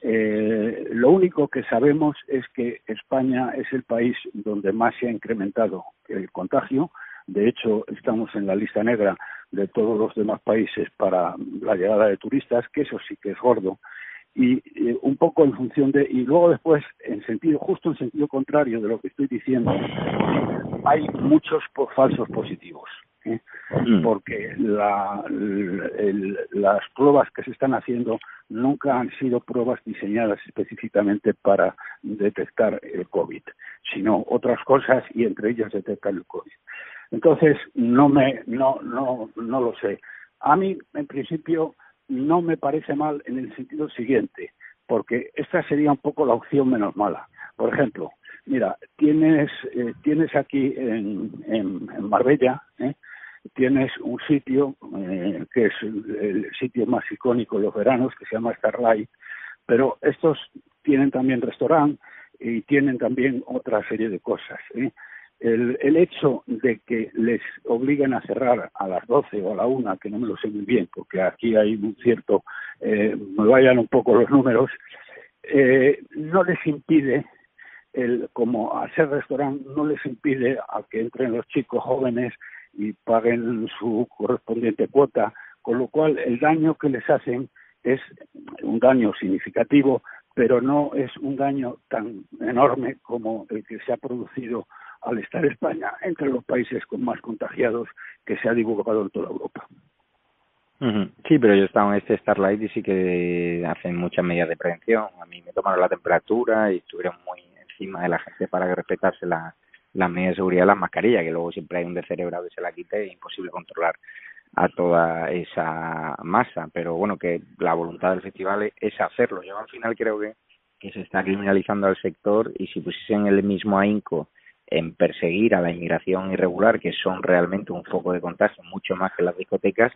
Eh, lo único que sabemos es que España es el país donde más se ha incrementado el contagio. De hecho, estamos en la lista negra de todos los demás países para la llegada de turistas, que eso sí que es gordo. Y eh, un poco en función de y luego después en sentido justo en sentido contrario de lo que estoy diciendo hay muchos falsos positivos ¿eh? Mm. porque la, las pruebas que se están haciendo nunca han sido pruebas diseñadas específicamente para detectar el COVID, sino otras cosas y entre ellas detectar el COVID. Entonces, no me, no, no, no lo sé. A mí, en principio, no me parece mal en el sentido siguiente, porque esta sería un poco la opción menos mala. Por ejemplo, mira, tienes, eh, tienes aquí en, en, en Marbella, ¿eh? Tienes un sitio eh, que es el, sitio más icónico de los veranos, que se llama Starlight, pero estos tienen también restaurante y tienen también otra serie de cosas. ¿eh? El, el, hecho de que les obliguen a cerrar a las 12 o a la 1, que no me lo sé muy bien, porque aquí hay un cierto, eh, me vayan un poco los números, eh, no les impide, el, como hacer restaurante, no les impide a que entren los chicos jóvenes y paguen su correspondiente cuota, con lo cual el daño que les hacen es un daño significativo, pero no es un daño tan enorme como el que se ha producido al estar España entre los países con más contagiados que se ha divulgado en toda Europa. Sí, pero yo he estado en este Starlight y sí que hacen muchas medidas de prevención. A mí me tomaron la temperatura y estuvieron muy encima de la gente para que respetase la, las medidas de seguridad, las mascarillas, que luego siempre hay un descerebrado que se la quite es imposible controlar a toda esa masa. Pero bueno, que la voluntad del festival es hacerlo. Yo al final creo que, que se está criminalizando al sector y si pusiesen el mismo ahínco en perseguir a la inmigración irregular, que son realmente un foco de contagio mucho más que las discotecas,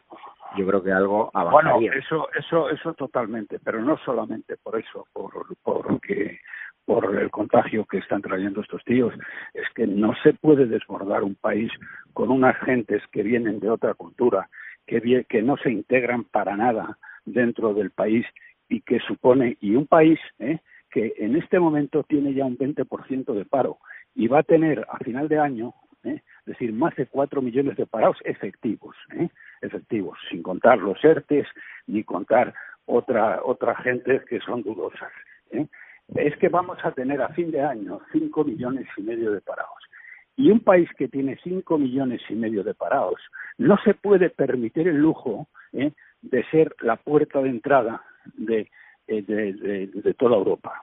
yo creo que algo avanzaría. Bueno, eso, eso, eso totalmente, pero no solamente por eso, por, por que por el contagio que están trayendo estos tíos. Es que no se puede desbordar un país con unas gentes que vienen de otra cultura, que, no se integran para nada dentro del país y que supone, y un país ¿eh? que en este momento tiene ya un 20% de paro y va a tener a final de año, ¿eh? es decir, más de cuatro millones de parados efectivos, ¿eh? efectivos, sin contar los ERTES ni contar otra, otra gente que son dudosas. ¿eh? Es que vamos a tener a fin de año cinco millones y medio de parados. Y un país que tiene cinco millones y medio de parados no se puede permitir el lujo ¿eh? de ser la puerta de entrada de, de toda Europa,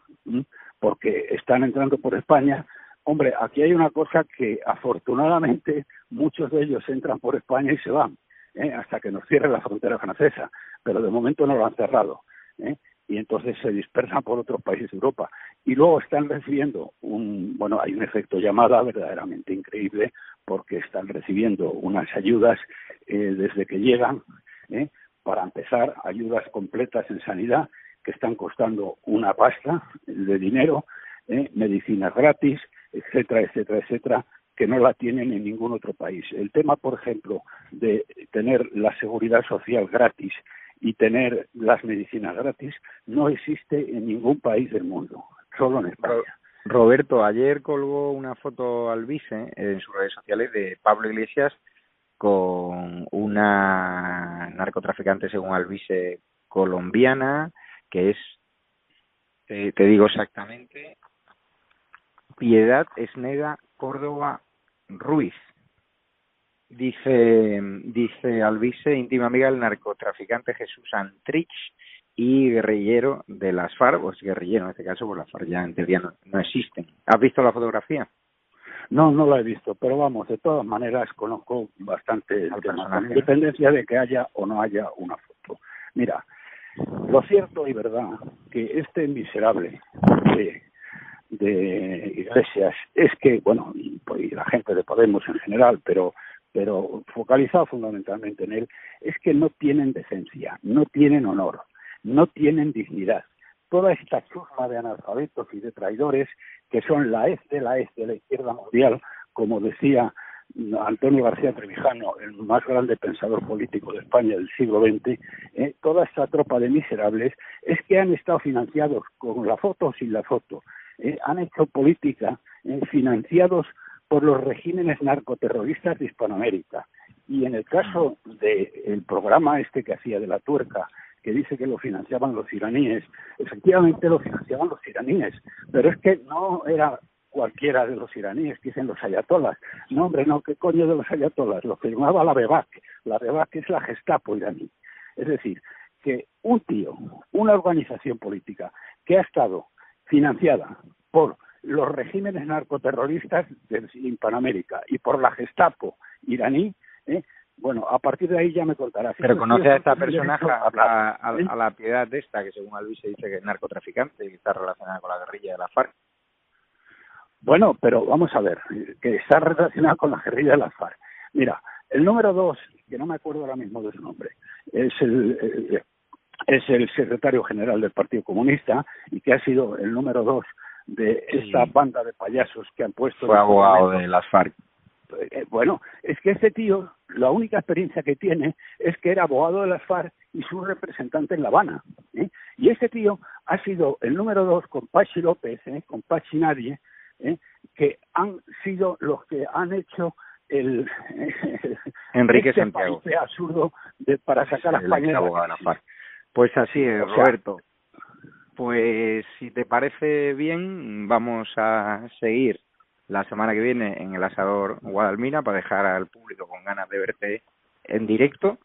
porque están entrando por España Hombre, aquí hay una cosa que afortunadamente muchos de ellos entran por España y se van, ¿eh? hasta que nos cierre la frontera francesa, pero de momento no lo han cerrado. ¿eh? Y entonces se dispersan por otros países de Europa. Y luego están recibiendo un, bueno, hay un efecto llamada verdaderamente increíble, porque están recibiendo unas ayudas eh, desde que llegan, ¿eh? para empezar, ayudas completas en sanidad que están costando una pasta de dinero, ¿eh? medicinas gratis, etcétera, etcétera, etcétera, que no la tienen en ningún otro país. El tema, por ejemplo, de tener la seguridad social gratis y tener las medicinas gratis no existe en ningún país del mundo, solo en España. Roberto, ayer colgó una foto al vice en sus redes sociales de Pablo Iglesias con una narcotraficante, según Alvise, colombiana, que es, te digo exactamente, Piedad Esneda Córdoba Ruiz. Dice, dice Alvise, íntima amiga del narcotraficante Jesús Antrich y guerrillero de las FARC, pues guerrillero en este caso, pues las FARC ya en teoría no, no existen. ¿Has visto la fotografía? No, no la he visto, pero vamos, de todas maneras conozco bastante el tema, independencia de que haya o no haya una foto. Mira, lo cierto y verdad que este miserable de de Iglesias es que, bueno, pues, y, la gente de Podemos en general, pero pero focalizado fundamentalmente en él, es que no tienen decencia, no tienen honor, no tienen dignidad. Toda esta chusma de analfabetos y de traidores que son la ez de la ez de la izquierda mundial, como decía Antonio García Trevijano, el más grande pensador político de España del siglo XX, eh, toda esta tropa de miserables es que han estado financiados con la foto o sin la foto, eh, han hecho política eh, financiados por los regímenes narcoterroristas de Hispanoamérica. Y en el caso del programa este que hacía de la tuerca, que dice que lo financiaban los iraníes, efectivamente lo financiaban los iraníes, pero es que no era cualquiera de los iraníes, dicen los ayatolas. No, hombre, no, ¿qué coño de los ayatolas? Lo firmaba la BEBAC. La BEBAC es la Gestapo iraní. Es decir, que un tío, una organización política que ha estado financiada por los regímenes narcoterroristas de Hispanoamérica y por la Gestapo iraní, ¿eh? bueno, a partir de ahí ya me contarás. Pero conoce a esta personaje, a, la piedad de esta, que según Luis se dice que es narcotraficante y que está relacionada con la guerrilla de la FARC. Bueno, pero vamos a ver, que está relacionada con la guerrilla de la FARC. Mira, El número dos, que no me acuerdo ahora mismo de su nombre, es el, es el secretario general del Partido Comunista y que ha sido el número dos de esta banda de payasos que han puesto. Fue abogado de las FARC. Eh, bueno, es que este tío, la única experiencia que tiene es que era abogado de las FARC y su representante en La Habana. ¿eh? Y este tío ha sido el número dos con Pachi López, ¿eh? con Pachi Nadie, ¿eh? que han sido los que han hecho el, Enrique este Santiago. absurdo de, para sacar a España. de la. Pues así es, O sea- Roberto. Pues si te parece bien, vamos a seguir la semana que viene en el Asador Guadalmina para dejar al público con ganas de verte en directo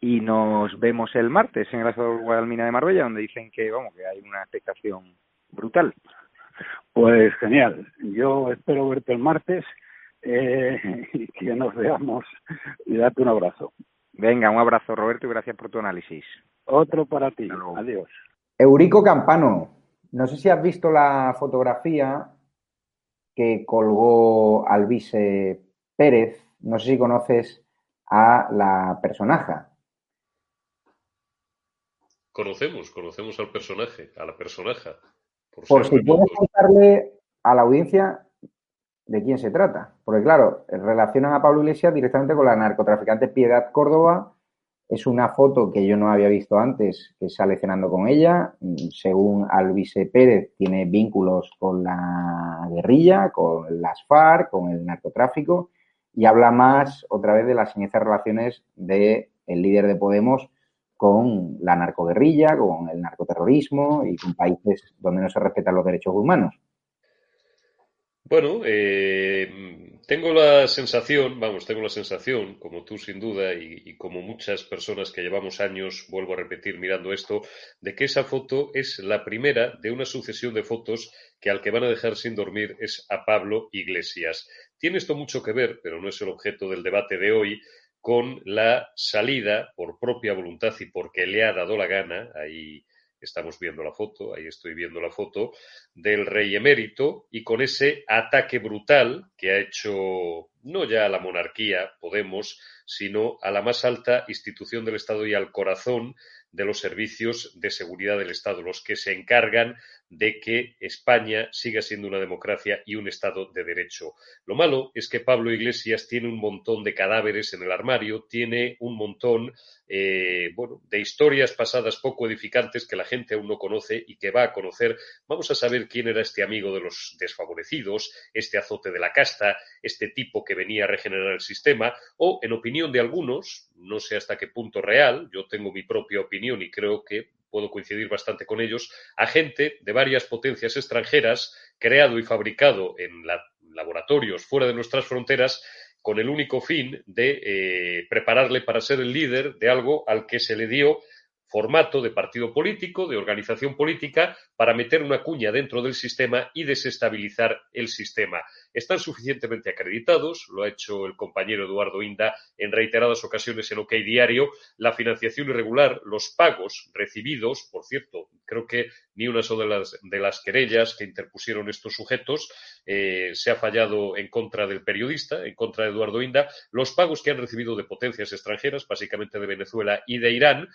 y nos vemos el martes en el Asador Guadalmina de Marbella donde dicen que vamos que hay una expectación brutal. Pues genial. Yo espero verte el martes eh, y que nos veamos y darte un abrazo. Venga, un abrazo Roberto y gracias por tu análisis. Otro para ti. Adiós. Eurico Campano, no sé si has visto la fotografía que colgó Alvise Pérez, no sé si conoces a la personaja. Conocemos, conocemos al personaje, a la personaja. Por, Por si puedes contarle a la audiencia de quién se trata. Porque claro, relacionan a Pablo Iglesias directamente con la narcotraficante Piedad Córdoba. Es una foto que yo no había visto antes, que sale cenando con ella. Según Alvise Pérez, tiene vínculos con la guerrilla, con las FARC, con el narcotráfico, y habla más otra vez de las siniestras relaciones del líder de Podemos con la narcoguerrilla, con el narcoterrorismo y con países donde no se respetan los derechos humanos. Bueno, eh, tengo la sensación, vamos, tengo la sensación, como tú sin duda y, y como muchas personas que llevamos años, vuelvo a repetir mirando esto, de que esa foto es la primera de una sucesión de fotos que al que van a dejar sin dormir es a Pablo Iglesias. Tiene esto mucho que ver, pero no es el objeto del debate de hoy, con la salida por propia voluntad y porque le ha dado la gana, ahí estamos viendo la foto, ahí estoy viendo la foto, del rey emérito y con ese ataque brutal que ha hecho no ya a la monarquía, Podemos, sino a la más alta institución del Estado y al corazón de los servicios de seguridad del Estado, los que se encargan de que España siga siendo una democracia y un Estado de derecho. Lo malo es que Pablo Iglesias tiene un montón de cadáveres en el armario, tiene un montón eh, bueno, de historias pasadas poco edificantes que la gente aún no conoce y que va a conocer. Vamos a saber quién era este amigo de los desfavorecidos, este azote de la casta, este tipo que venía a regenerar el sistema, o, en opinión de algunos, no sé hasta qué punto real, yo tengo mi propia opinión y creo que puedo coincidir bastante con ellos, agente de varias potencias extranjeras, creado y fabricado en la- laboratorios fuera de nuestras fronteras, con el único fin de eh, prepararle para ser el líder de algo al que se le dio formato de partido político, de organización política, para meter una cuña dentro del sistema y desestabilizar el sistema. Están suficientemente acreditados, lo ha hecho el compañero Eduardo Inda en reiteradas ocasiones en OK Diario, la financiación irregular, los pagos recibidos, por cierto, creo que ni una sola de las, querellas que interpusieron estos sujetos eh, se ha fallado en contra del periodista, en contra de Eduardo Inda, los pagos que han recibido de potencias extranjeras, básicamente de Venezuela y de Irán,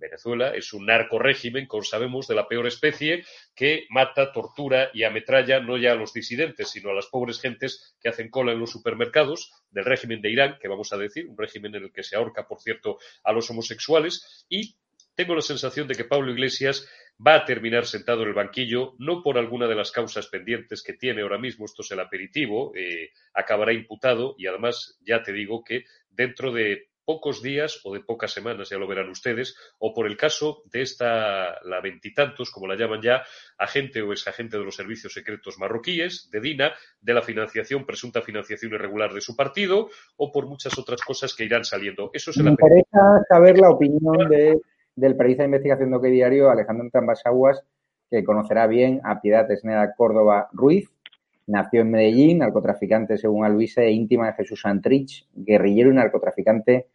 Venezuela es un narco régimen, como sabemos, de la peor especie, que mata, tortura y ametralla no ya a los disidentes, sino a las pobres gentes que hacen cola en los supermercados del régimen de Irán, que vamos a decir, un régimen en el que se ahorca, por cierto, a los homosexuales. Y tengo la sensación de que Pablo Iglesias va a terminar sentado en el banquillo, no por alguna de las causas pendientes que tiene ahora mismo, esto es el aperitivo, eh, acabará imputado y además ya te digo que dentro de pocos días o de pocas semanas, ya lo verán ustedes, o por el caso de esta, la veintitantos, como la llaman ya, agente o exagente de los servicios secretos marroquíes, de DINA, de la financiación, presunta financiación irregular de su partido, o por muchas otras cosas que irán saliendo. Eso es el Me aperitivo. interesa saber la opinión de- del periodista de investigación de OK Diario, Alejandro Tambasaguas, que conocerá bien a Piedad Esneda Córdoba Ruiz. Nació en Medellín, narcotraficante según Alvise, e íntima de Jesús Santrich, guerrillero y narcotraficante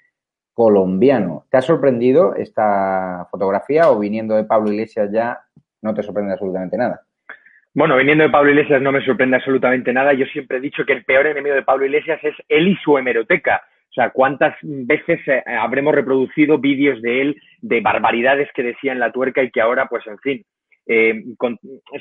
colombiano. ¿Te ha sorprendido esta fotografía o viniendo de Pablo Iglesias ya no te sorprende absolutamente nada? Bueno, viniendo de Pablo Iglesias no me sorprende absolutamente nada. Yo siempre he dicho que el peor enemigo de Pablo Iglesias es él y su hemeroteca. sea, ¿cuántas veces eh, habremos reproducido vídeos de él de barbaridades que decía en la tuerca y que ahora, pues en fin, eh,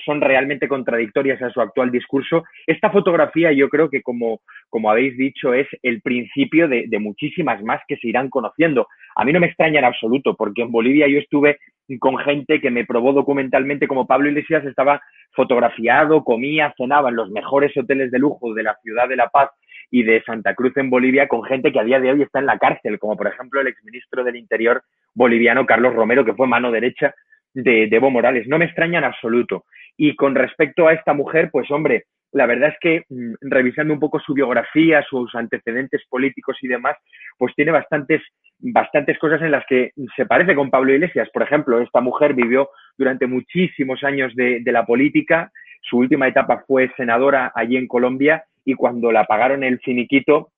son realmente contradictorias a su actual discurso. Esta fotografía yo creo que, como, como habéis dicho, es el principio de, de, muchísimas más que se irán conociendo. A mí no me extraña en absoluto, porque en Bolivia yo estuve con gente que me probó documentalmente como Pablo Iglesias estaba fotografiado, comía, cenaba en los mejores hoteles de lujo de la ciudad de La Paz y de Santa Cruz en Bolivia con gente que a día de hoy está en la cárcel, como por ejemplo el exministro del Interior boliviano Carlos Romero, que fue mano derecha de, de Evo Morales. No me extraña en absoluto. Y con respecto a esta mujer, pues hombre, la verdad es que mm, revisando un poco su biografía, sus antecedentes políticos y demás, pues tiene bastantes, bastantes cosas en las que se parece con Pablo Iglesias. Por ejemplo, esta mujer vivió durante muchísimos años de, de la política, su última etapa fue senadora allí en Colombia y cuando la pagaron el finiquito,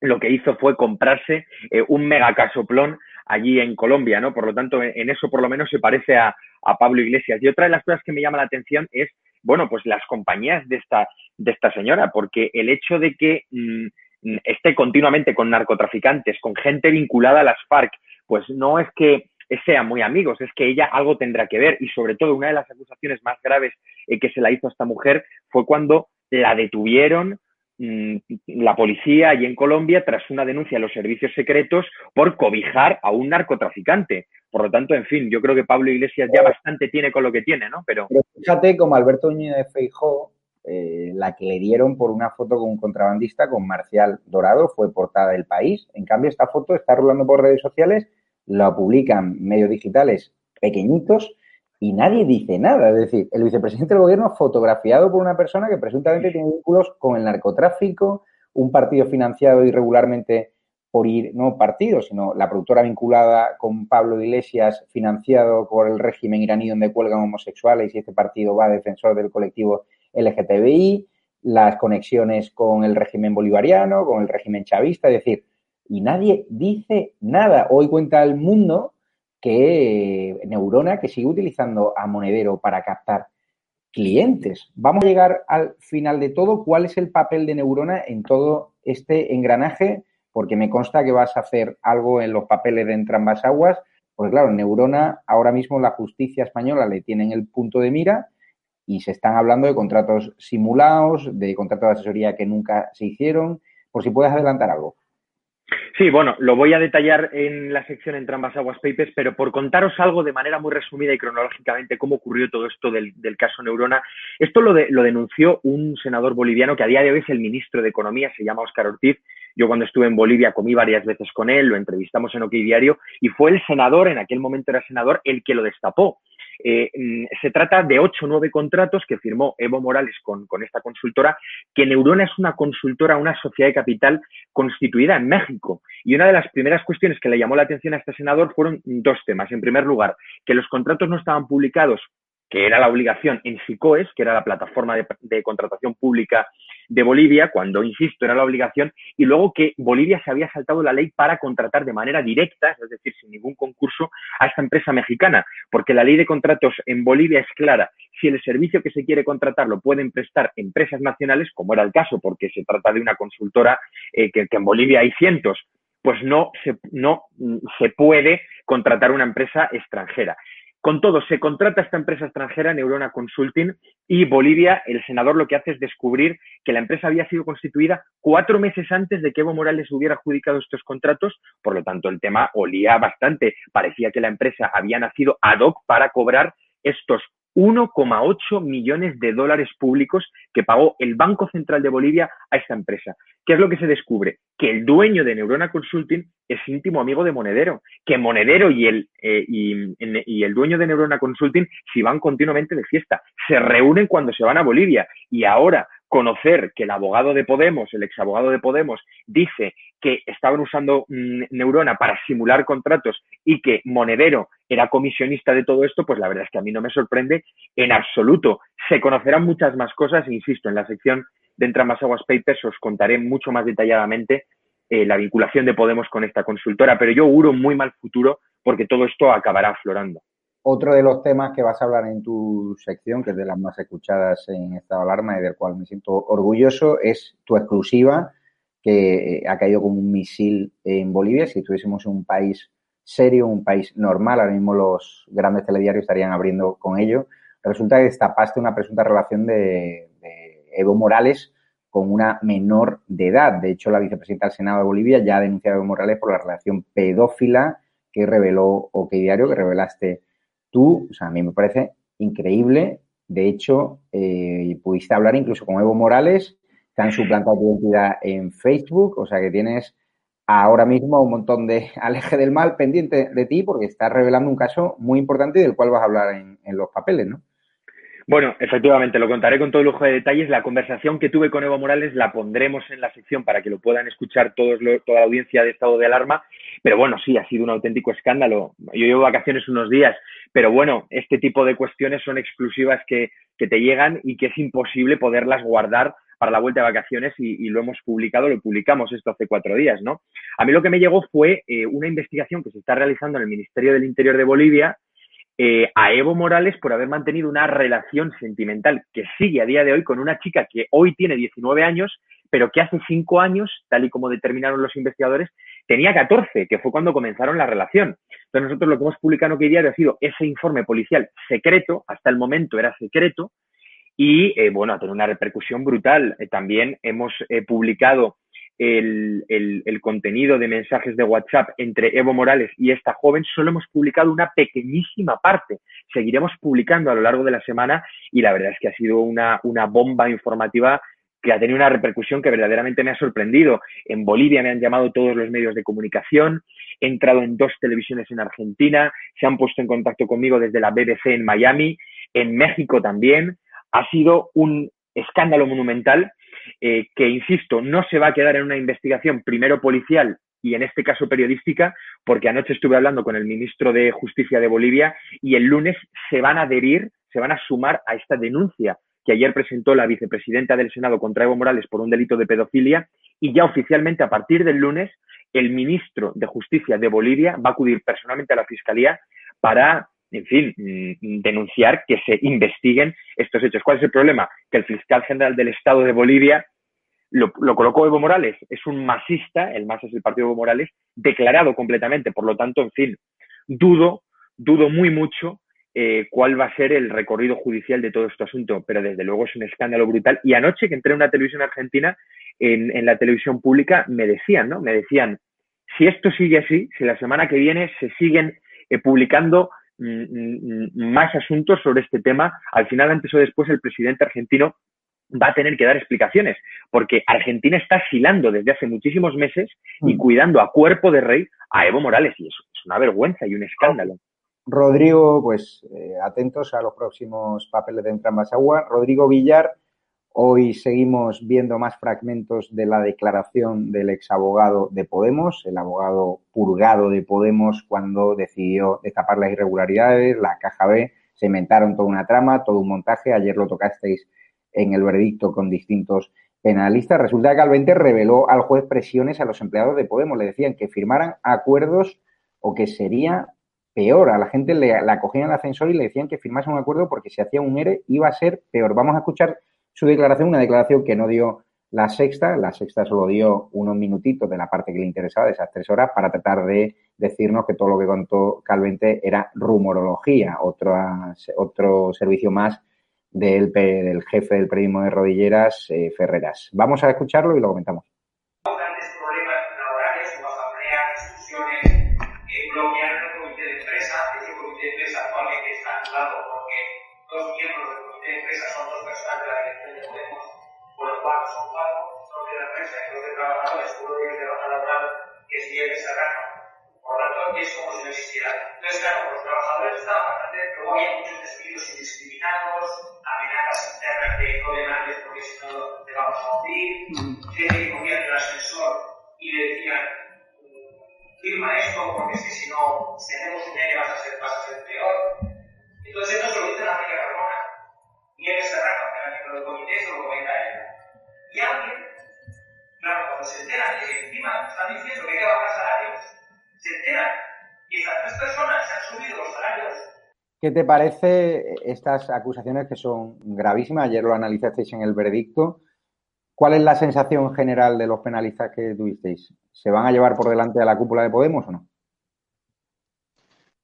lo que hizo fue comprarse eh, un megacasoplón allí en Colombia, ¿no? Por lo tanto, en eso por lo menos se parece a, a, Pablo Iglesias. Y otra de las cosas que me llama la atención es, bueno, pues las compañías de esta, de esta señora, porque el hecho de que mmm, esté continuamente con narcotraficantes, con gente vinculada a las FARC, pues no es que sean muy amigos, es que ella algo tendrá que ver. Y sobre todo, una de las acusaciones más graves eh, que se la hizo a esta mujer fue cuando la detuvieron Mm, la policía allí en Colombia tras una denuncia a los servicios secretos por cobijar a un narcotraficante. Por lo tanto, en fin, yo creo que Pablo Iglesias ya bastante tiene con lo que tiene, ¿no? Pero, Pero fíjate como Alberto Núñez de Feijó, eh, la que le dieron por una foto con un contrabandista con Marcial Dorado fue portada del país. En cambio, esta foto está rulando por redes sociales, la publican medios digitales pequeñitos y nadie dice nada. Es decir, el vicepresidente del gobierno fotografiado por una persona que presuntamente tiene vínculos con el narcotráfico, un partido financiado irregularmente por ir, no partido, sino la productora vinculada con Pablo Iglesias, financiado por el régimen iraní donde cuelgan homosexuales y este partido va a defensor del colectivo LGTBI, las conexiones con el régimen bolivariano, con el régimen chavista, es decir, y nadie dice nada. Hoy cuenta el mundo que Neurona que sigue utilizando a Monedero para captar clientes. Vamos a llegar al final de todo. ¿Cuál es el papel de Neurona en todo este engranaje? Porque me consta que vas a hacer algo en los papeles de Entrambas Aguas. Porque claro, Neurona ahora mismo la justicia española le tiene en el punto de mira y se están hablando de contratos simulados, de contratos de asesoría que nunca se hicieron. Por si puedes adelantar algo. Sí, bueno, lo voy a detallar en la sección entre ambas aguas papers, pero por contaros algo de manera muy resumida y cronológicamente cómo ocurrió todo esto del, del caso Neurona. Esto lo, de, lo, denunció un senador boliviano que a día de hoy es el ministro de Economía, se llama Óscar Ortiz. Yo cuando estuve en Bolivia comí varias veces con él, lo entrevistamos en OK Diario y fue el senador, en aquel momento era senador, el que lo destapó. Eh, se trata de ocho o nueve contratos que firmó Evo Morales con, esta consultora, que Neurona es una consultora, una sociedad de capital constituida en México. Y una de las primeras cuestiones que le llamó la atención a este senador fueron dos temas. En primer lugar, que los contratos no estaban publicados que era la obligación en SICOES, que era la plataforma de, contratación pública de Bolivia, cuando, insisto, era la obligación, y luego que Bolivia se había saltado la ley para contratar de manera directa, es decir, sin ningún concurso, a esta empresa mexicana, porque la ley de contratos en Bolivia es clara. Si el servicio que se quiere contratar lo pueden prestar empresas nacionales, como era el caso, porque se trata de una consultora eh, que, que en Bolivia hay cientos, pues no se, no se puede contratar una empresa extranjera. Con todo, se contrata esta empresa extranjera, Neurona Consulting, y Bolivia, el senador lo que hace es descubrir que la empresa había sido constituida cuatro meses antes de que Evo Morales hubiera adjudicado estos contratos, por lo tanto el tema olía bastante. Parecía que la empresa había nacido ad hoc para cobrar estos 1,8 millones de dólares públicos que pagó el Banco Central de Bolivia a esta empresa. ¿Qué es lo que se descubre? Que el dueño de Neurona Consulting es íntimo amigo de Monedero, que Monedero y el, eh, y, el dueño de Neurona Consulting se van continuamente de fiesta, se reúnen cuando se van a Bolivia y ahora conocer que el abogado de Podemos, el exabogado de Podemos, dice que estaban usando mmm, Neurona para simular contratos y que Monedero era comisionista de todo esto, pues la verdad es que a mí no me sorprende en absoluto. Se conocerán muchas más cosas, insisto, en la sección de Entrambas Aguas Papers os contaré mucho más detalladamente eh, la vinculación de Podemos con esta consultora, pero yo auguro muy mal futuro porque todo esto acabará aflorando. Otro de los temas que vas a hablar en tu sección, que es de las más escuchadas en estado de alarma y del cual me siento orgulloso, es tu exclusiva que eh, ha caído como un misil en Bolivia. Si estuviésemos en un país serio, un país normal, ahora mismo los grandes telediarios estarían abriendo con ello. Resulta que destapaste una presunta relación de Evo Morales con una menor de edad. De hecho, la vicepresidenta del Senado de Bolivia ya ha denunciado a Morales por la relación pedófila que reveló OK Diario, que revelaste tú. O sea, a mí me parece increíble. De hecho, eh, pudiste hablar incluso con Evo Morales, que han suplantado tu identidad en Facebook, o sea que tienes ahora mismo un montón de aleje del mal pendiente de ti porque estás revelando un caso muy importante del cual vas a hablar en los papeles, ¿no? Bueno, efectivamente, lo contaré con todo lujo de detalles. La conversación que tuve con Evo Morales la pondremos en la sección para que lo puedan escuchar todos toda la audiencia de estado de alarma. Pero bueno, sí, ha sido un auténtico escándalo. Yo llevo vacaciones unos días, pero bueno, este tipo de cuestiones son exclusivas que, que te llegan y que es imposible poderlas guardar para la vuelta de vacaciones y, y, lo hemos publicado, lo publicamos esto hace cuatro días, ¿no? A mí lo que me llegó fue eh, una investigación que se está realizando en el Ministerio del Interior de Bolivia eh, a Evo Morales por haber mantenido una relación sentimental que sigue a día de hoy con una chica que hoy tiene 19 años, pero que hace cinco años, tal y como determinaron los investigadores, tenía 14, que fue cuando comenzaron la relación. Entonces nosotros lo que hemos publicado que diario ha sido ese informe policial secreto, hasta el momento era secreto, y eh, bueno, ha tenido una repercusión brutal. Eh, también hemos eh, publicado el, el, el, contenido de mensajes de WhatsApp entre Evo Morales y esta joven, solo hemos publicado una pequeñísima parte. Seguiremos publicando a lo largo de la semana y la verdad es que ha sido una, una bomba informativa que ha tenido una repercusión que verdaderamente me ha sorprendido. En Bolivia me han llamado todos los medios de comunicación, he entrado en dos televisiones en Argentina, se han puesto en contacto conmigo desde la BBC en Miami, en México también. Ha sido un escándalo monumental eh, que, insisto, no se va a quedar en una investigación primero policial y en este caso periodística, porque anoche estuve hablando con el ministro de Justicia de Bolivia y el lunes se van a adherir, se van a sumar a esta denuncia que ayer presentó la vicepresidenta del Senado contra Evo Morales por un delito de pedofilia y ya oficialmente a partir del lunes el ministro de Justicia de Bolivia va a acudir personalmente a la Fiscalía para, en fin, mm, denunciar que se investiguen estos hechos. ¿Cuál es el problema? Que el fiscal general del Estado de Bolivia lo, lo colocó Evo Morales, es un masista, el MAS es el partido Evo Morales, declarado completamente. Por lo tanto, en fin, dudo, dudo muy mucho eh, cuál va a ser el recorrido judicial de todo este asunto, pero desde luego es un escándalo brutal. Y anoche que entré en una televisión argentina, en, en la televisión pública, me decían, ¿no? Me decían, si esto sigue así, si la semana que viene se siguen eh, publicando más asuntos sobre este tema, al final, antes o después, el presidente argentino va a tener que dar explicaciones, porque Argentina está asilando desde hace muchísimos meses y cuidando a cuerpo de rey a Evo Morales, y eso es una vergüenza y un escándalo. Rodrigo, pues eh, atentos a los próximos papeles de Entrambas Agua. Rodrigo Villar, hoy seguimos viendo más fragmentos de la declaración del ex abogado de Podemos, el abogado purgado de Podemos cuando decidió destapar las irregularidades, la caja B, se inventaron toda una trama, todo un montaje, ayer lo tocasteis en el veredicto con distintos penalistas. Resulta que Alvente reveló al juez presiones a los empleados de Podemos, le decían que firmaran acuerdos o que sería peor. A la gente le, la cogían el ascensor y le decían que firmase un acuerdo porque si hacía un ERE iba a ser peor. Vamos a escuchar su declaración, una declaración que no dio la sexta. La sexta solo dio unos minutitos de la parte que le interesaba, de esas tres horas, para tratar de decirnos que todo lo que contó Calvente era rumorología, otro, otro servicio más del, del jefe del periodismo de rodilleras, eh, Ferreras. Vamos a escucharlo y lo comentamos. Trabajadores, uno de ellos de baja laboral, que es Miguel Serrano. Por lo tanto, es como si no existiera. Entonces, claro, los trabajadores estaban bastante, luego había muchos despidos indiscriminados, amenazas internas de no demandes porque si no te vamos a hundir, gente que cogía el ascensor y le decían, firma esto porque es que si no, si hacemos un año vas a ser, vas a ser peor. Entonces esto se lo dice la América Carmona. Y él se arranca que el comité se lo comenta a él. Y alguien, claro, cuando se enteran de que encima están diciendo que hay que bajar salarios, se enteran que esas tres personas se han subido los salarios. ¿Qué te parece estas acusaciones que son gravísimas? Ayer lo analizasteis en el veredicto. ¿Cuál es la sensación general de los penalistas que tuvisteis? ¿Se van a llevar por delante a la cúpula de Podemos o no?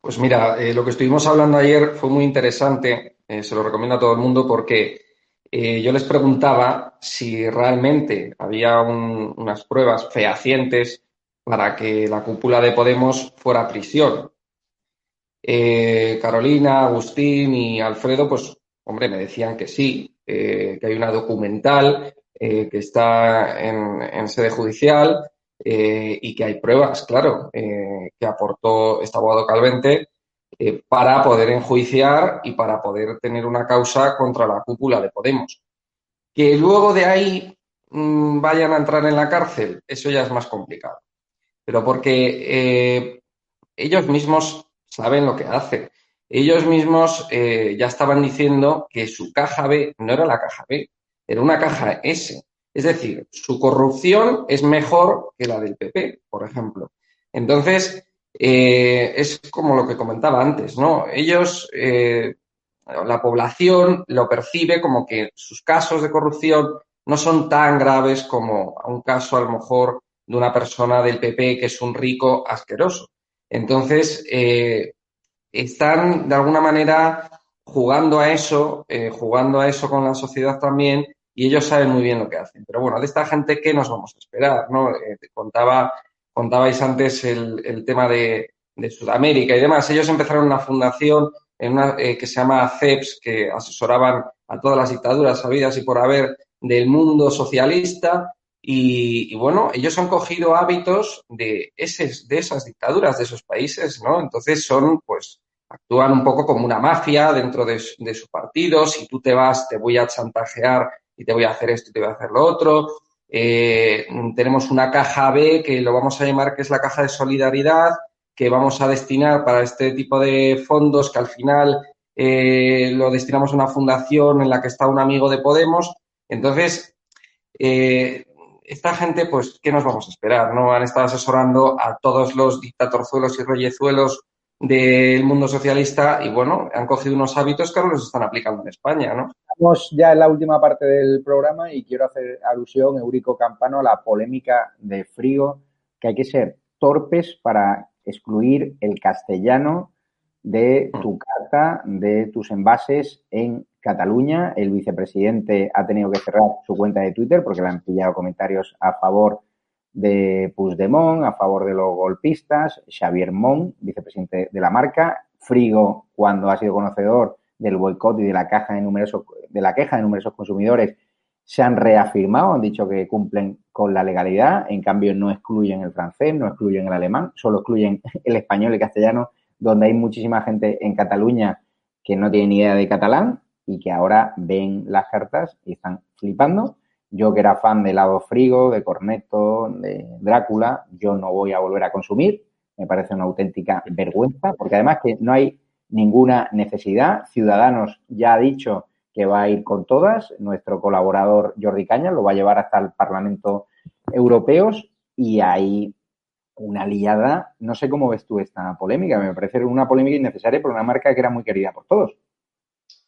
Pues mira, eh, lo que estuvimos hablando ayer fue muy interesante, eh, se lo recomiendo a todo el mundo porque eh, yo les preguntaba si realmente había unas pruebas fehacientes para que la cúpula de Podemos fuera prisión. Carolina, Agustín y Alfredo, pues, hombre, me decían que sí, que hay una documental que está en sede judicial, eh, y que hay pruebas, claro, eh, que aportó este abogado Calvente eh, para poder enjuiciar y para poder tener una causa contra la cúpula de Podemos. Que luego de ahí mm, vayan a entrar en la cárcel, eso ya es más complicado. Pero porque ellos mismos saben lo que hacen. Ellos mismos ya estaban diciendo que su caja B no era la caja B, era una caja S. Es decir, su corrupción es mejor que la del PP, por ejemplo. Entonces, eh, es como lo que comentaba antes, ¿no? Ellos, eh, la población lo percibe como que sus casos de corrupción no son tan graves como un caso a lo mejor de una persona del PP que es un rico asqueroso. Entonces, eh, están de alguna manera jugando a eso, jugando a eso con la sociedad también y ellos saben muy bien lo que hacen. Pero bueno, de esta gente, ¿qué nos vamos a esperar? ¿no? Eh, contaba, contabais antes el, tema de, Sudamérica y demás. Ellos empezaron una fundación en una, eh, que se llama CEPS, que asesoraban a todas las dictaduras habidas y por haber del mundo socialista. Y, bueno, ellos han cogido hábitos de, esas dictaduras, de esos países, ¿no? Entonces son, pues, actúan un poco como una mafia dentro de, de su partido. Si tú te vas, te voy a chantajear y te voy a hacer esto y te voy a hacer lo otro. Eh, tenemos una caja B que lo vamos a llamar que es la caja de solidaridad, que vamos a destinar para este tipo de fondos que al final eh, lo destinamos a una fundación en la que está un amigo de Podemos. Entonces, eh, esta gente, pues, ¿qué nos vamos a esperar? ¿No? Han estado asesorando a todos los dictatorzuelos y reyezuelos del mundo socialista y bueno, han cogido unos hábitos que ahora los están aplicando en España, ¿no? Estamos ya en la última parte del programa y quiero hacer alusión, Eurico Campano, a la polémica de Frigo, que hay que ser torpes para excluir el castellano de tu mm. carta, de tus envases en Cataluña. El vicepresidente ha tenido que cerrar su cuenta de Twitter porque le han pillado comentarios a favor de Puigdemont a favor de los golpistas, Xavier Mon, vicepresidente de la marca, Frigo, cuando ha sido conocedor del boicot y de la, caja de, numerosos, de la queja de numerosos consumidores, se han reafirmado, han dicho que cumplen con la legalidad, en cambio no excluyen el francés, no excluyen el alemán, solo excluyen el español y castellano, donde hay muchísima gente en Cataluña que no tiene ni idea de catalán y que ahora ven las cartas y están flipando. Yo que era fan de Lado Frigo, de Corneto, de Drácula, yo no voy a volver a consumir. Me parece una auténtica vergüenza, porque además que no hay ninguna necesidad. Ciudadanos ya ha dicho que va a ir con todas. Nuestro colaborador Jordi Cañas lo va a llevar hasta el Parlamento Europeo y hay una liada. No sé cómo ves tú esta polémica. Me parece una polémica innecesaria por una marca que era muy querida por todos.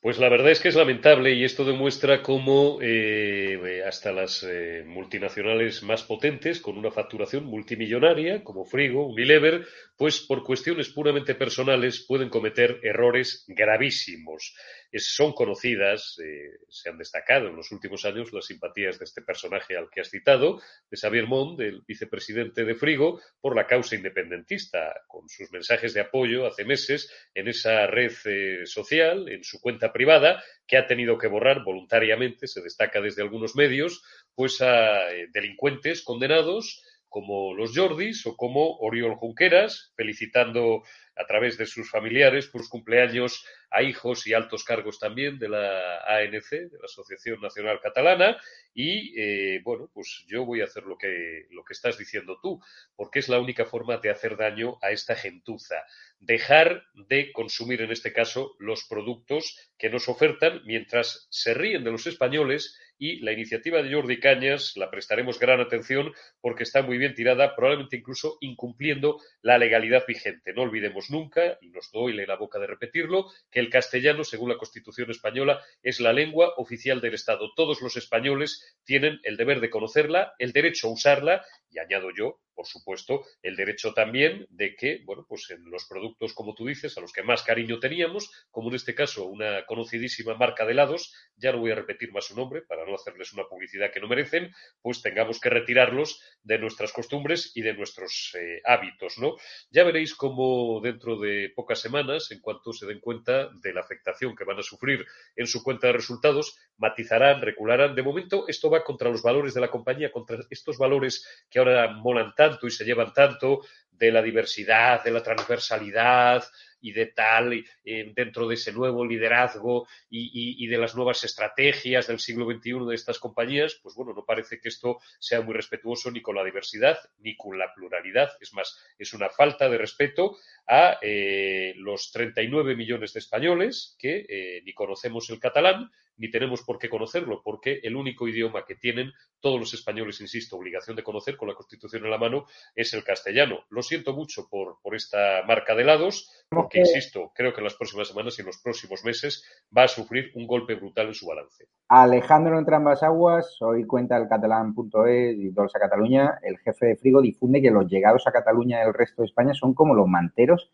Pues la verdad es que es lamentable y esto demuestra cómo eh, hasta las eh, multinacionales más potentes, con una facturación multimillonaria, como Frigo, Unilever, pues por cuestiones puramente personales pueden cometer errores gravísimos son conocidas, eh, se han destacado en los últimos años las simpatías de este personaje al que has citado, de Xavier Mond, el vicepresidente de Frigo, por la causa independentista, con sus mensajes de apoyo hace meses en esa red eh, social, en su cuenta privada, que ha tenido que borrar voluntariamente, se destaca desde algunos medios, pues a eh, delincuentes condenados como los Jordis o como Oriol Junqueras, felicitando a través de sus familiares por cumpleaños a hijos y altos cargos también de la ANC, de la Asociación Nacional Catalana, y eh, bueno, pues yo voy a hacer lo que, lo que estás diciendo tú, porque es la única forma de hacer daño a esta gentuza. Dejar de consumir, en este caso, los productos que nos ofertan mientras se ríen de los españoles y la iniciativa de Jordi Cañas la prestaremos gran atención porque está muy bien tirada, probablemente incluso incumpliendo la legalidad vigente. No olvidemos nunca, y nos doy la boca de repetirlo, que el castellano, según la Constitución española, es la lengua oficial del Estado. Todos los españoles tienen el deber de conocerla, el derecho a usarla y añado yo, por supuesto, el derecho también de que, bueno, pues en los productos, como tú dices, a los que más cariño teníamos, como en este caso una conocidísima marca de helados, ya no voy a repetir más su nombre para no hacerles una publicidad que no merecen, pues tengamos que retirarlos de nuestras costumbres y de nuestros eh, hábitos, ¿no? Ya veréis cómo dentro de pocas semanas, en cuanto se den cuenta de la afectación que van a sufrir en su cuenta de resultados, matizarán, recularán. De momento, esto va contra los valores de la compañía, contra estos valores que ahora molan tanto y se llevan tanto de la diversidad, de la transversalidad y de tal, eh, dentro de ese nuevo liderazgo y, de las nuevas estrategias del siglo XXI de estas compañías, pues bueno, no parece que esto sea muy respetuoso ni con la diversidad ni con la pluralidad. Es más, es una falta de respeto a eh, los 39 millones de españoles que eh, ni conocemos el catalán ni tenemos por qué conocerlo, porque el único idioma que tienen todos los españoles, insisto, obligación de conocer con la Constitución en la mano, es el castellano. Lo siento mucho por, por esta marca de lados, porque, insisto, creo que en las próximas semanas y en los próximos meses va a sufrir un golpe brutal en su balance. Alejandro entre ambas aguas, hoy cuenta el catalán.es y Dolce Cataluña, el jefe de Frigo difunde que los llegados a Cataluña del resto de España son como los manteros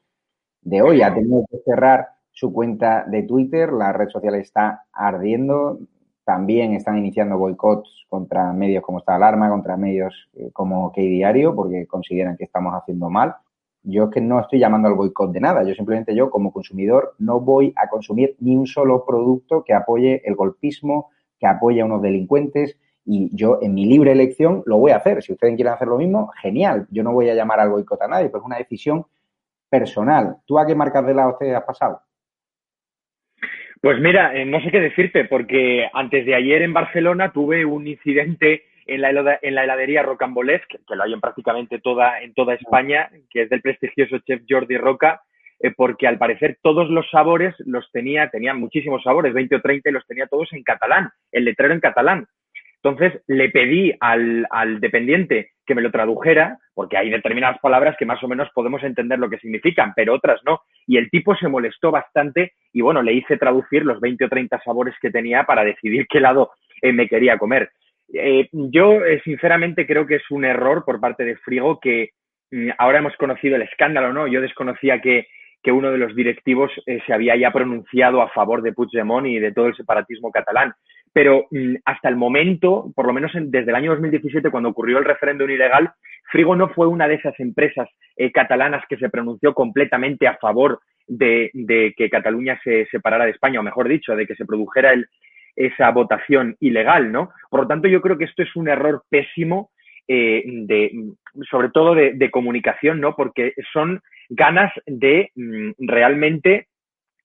de hoy. Ha tenido que cerrar su cuenta de Twitter, la red social está ardiendo, también están iniciando boicots contra medios como esta alarma, contra medios eh, como Que Diario, porque consideran que estamos haciendo mal. Yo es que no estoy llamando al boicot de nada, yo simplemente yo como consumidor no voy a consumir ni un solo producto que apoye el golpismo, que apoye a unos delincuentes y yo en mi libre elección lo voy a hacer. Si ustedes quieren hacer lo mismo, genial. Yo no voy a llamar al boicot a nadie, pues es una decisión personal. ¿Tú a qué marcas de lado te has pasado? Pues mira, eh, no sé qué decirte, porque antes de ayer en Barcelona tuve un incidente en la, en la heladería Rocambolesque, que lo hay en prácticamente toda, en toda España, que es del prestigioso chef Jordi Roca, eh, porque al parecer todos los sabores los tenía, tenían muchísimos sabores, 20 o 30, y los tenía todos en catalán, el letrero en catalán. Entonces le pedí al, dependiente que me lo tradujera, porque hay determinadas palabras que más o menos podemos entender lo que significan, pero otras no. Y el tipo se molestó bastante y bueno, le hice traducir los 20 o 30 sabores que tenía para decidir qué lado eh, me quería comer. Eh, yo eh, sinceramente creo que es un error por parte de Frigo que mm, ahora hemos conocido el escándalo, ¿no? Yo desconocía que, que uno de los directivos se había ya pronunciado a favor de Puigdemont y de todo el separatismo catalán pero mm, hasta el momento, por lo menos desde el año 2017, cuando ocurrió el referéndum ilegal, Frigo no fue una de esas empresas eh, catalanas que se pronunció completamente a favor de, que Cataluña se separara de España, o mejor dicho, de que se produjera esa votación ilegal, ¿no? Por lo tanto, yo creo que esto es un error pésimo, eh, de, sobre todo de, comunicación, ¿no? Porque son ganas de mm, realmente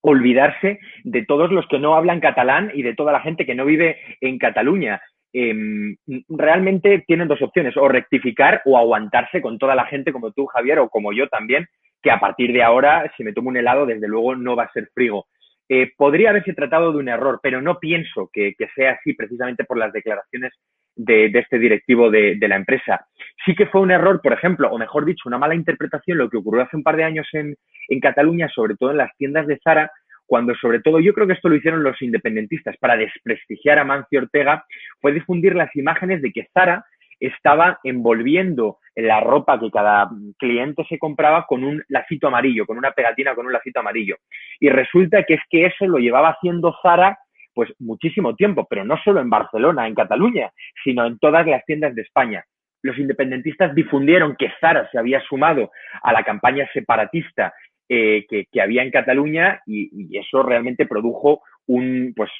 olvidarse de todos los que no hablan catalán y de toda la gente que no vive en Cataluña. Em, realmente tienen dos opciones, o rectificar o aguantarse con toda la gente como tú, Javier, o como yo también, que a partir de ahora, si me tomo un helado, desde luego no va a ser frigo. Eh, podría haberse tratado de un error, pero no pienso que, sea así precisamente por las declaraciones de, este directivo de, la empresa. Sí que fue un error, por ejemplo, o mejor dicho, una mala interpretación, lo que ocurrió hace un par de años en, en Cataluña, sobre todo en las tiendas de Zara, cuando sobre todo yo creo que esto lo hicieron los independentistas para desprestigiar a Mancio Ortega, fue difundir las imágenes de que Zara estaba envolviendo la ropa que cada cliente se compraba con un lacito amarillo, con una pegatina con un lacito amarillo. Y resulta que es que eso lo llevaba haciendo Zara pues muchísimo tiempo, pero no solo en Barcelona, en Cataluña, sino en todas las tiendas de España. Los independentistas difundieron que Zara se había sumado a la campaña separatista que, había en Cataluña y, eso realmente produjo un, pues,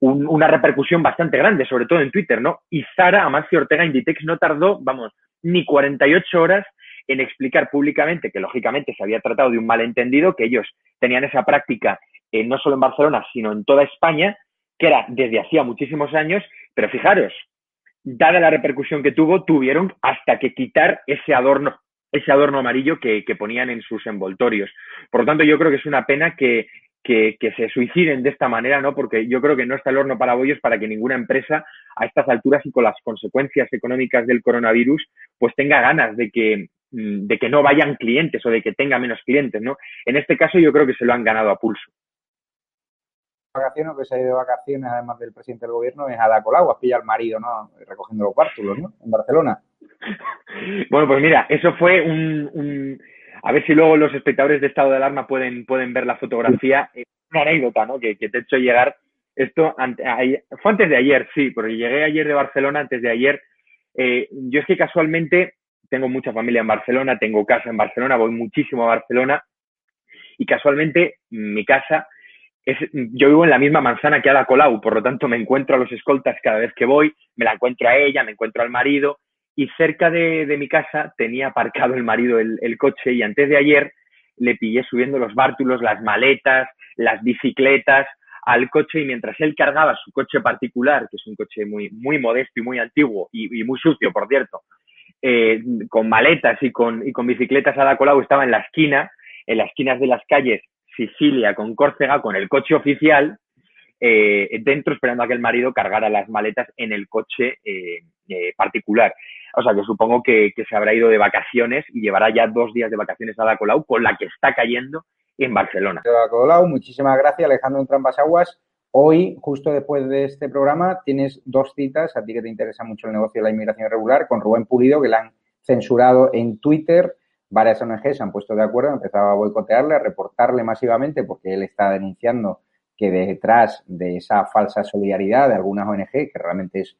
una repercusión bastante grande, sobre todo en Twitter, ¿no? Y Zara, Amancio Ortega, Inditex no tardó, vamos, ni 48 horas en explicar públicamente que lógicamente se había tratado de un malentendido, que ellos tenían esa práctica eh, no solo en Barcelona, sino en toda España, que era desde hacía muchísimos años, pero fijaros, dada la repercusión que tuvo, tuvieron hasta que quitar ese adorno ese adorno amarillo que, ponían en sus envoltorios. Por lo tanto, yo creo que es una pena que, que, que, se suiciden de esta manera, ¿no? Porque yo creo que no está el horno para bollos para que ninguna empresa a estas alturas y con las consecuencias económicas del coronavirus, pues tenga ganas de que, mm, de que no vayan clientes o de que tenga menos clientes, ¿no? En este caso yo creo que se lo han ganado a pulso. Vacaciones, que se ha ido de vacaciones, además del presidente del gobierno, es Ada Colau, has pillado al marido, ¿no? Recogiendo los bártulos, ¿no? En Barcelona. Bueno, pues mira, eso fue un, un a ver si luego los espectadores de estado de alarma pueden, pueden ver la fotografía. Es una anécdota, ¿no? Que, que te he hecho llegar. Esto fue antes de ayer, sí, porque llegué ayer de Barcelona, antes de ayer. Eh, yo es que casualmente tengo mucha familia en Barcelona, tengo casa en Barcelona, voy muchísimo a Barcelona y casualmente mi casa es, yo vivo en la misma manzana que Ada Colau, por lo tanto me encuentro a los escoltas cada vez que voy, me la encuentro a ella, me encuentro al marido y cerca de, de mi casa tenía aparcado el marido el, coche y antes de ayer le pillé subiendo los bártulos, las maletas, las bicicletas al coche y mientras él cargaba su coche particular, que es un coche muy, muy modesto y muy antiguo y, y muy sucio, por cierto, eh, con maletas y con, y con bicicletas a la Colau estaba en la esquina, en las esquinas de las calles Sicilia con Córcega, con el coche oficial, eh, dentro esperando a que el marido cargara las maletas en el coche eh, eh, particular. O sea que supongo que, se habrá ido de vacaciones y llevará ya dos días de vacaciones a la Colau con la que está cayendo en Barcelona. La Colau, muchísimas gracias Alejandro en Trampas Aguas. Hoy, justo después de este programa, tienes dos citas, a ti que te interesa mucho el negocio de la inmigración irregular, con Rubén Pulido, que la han censurado en Twitter. Varias ONG se han puesto de acuerdo, han empezado a boicotearle, a reportarle masivamente, porque él está denunciando que detrás de esa falsa solidaridad de algunas ONG, que realmente es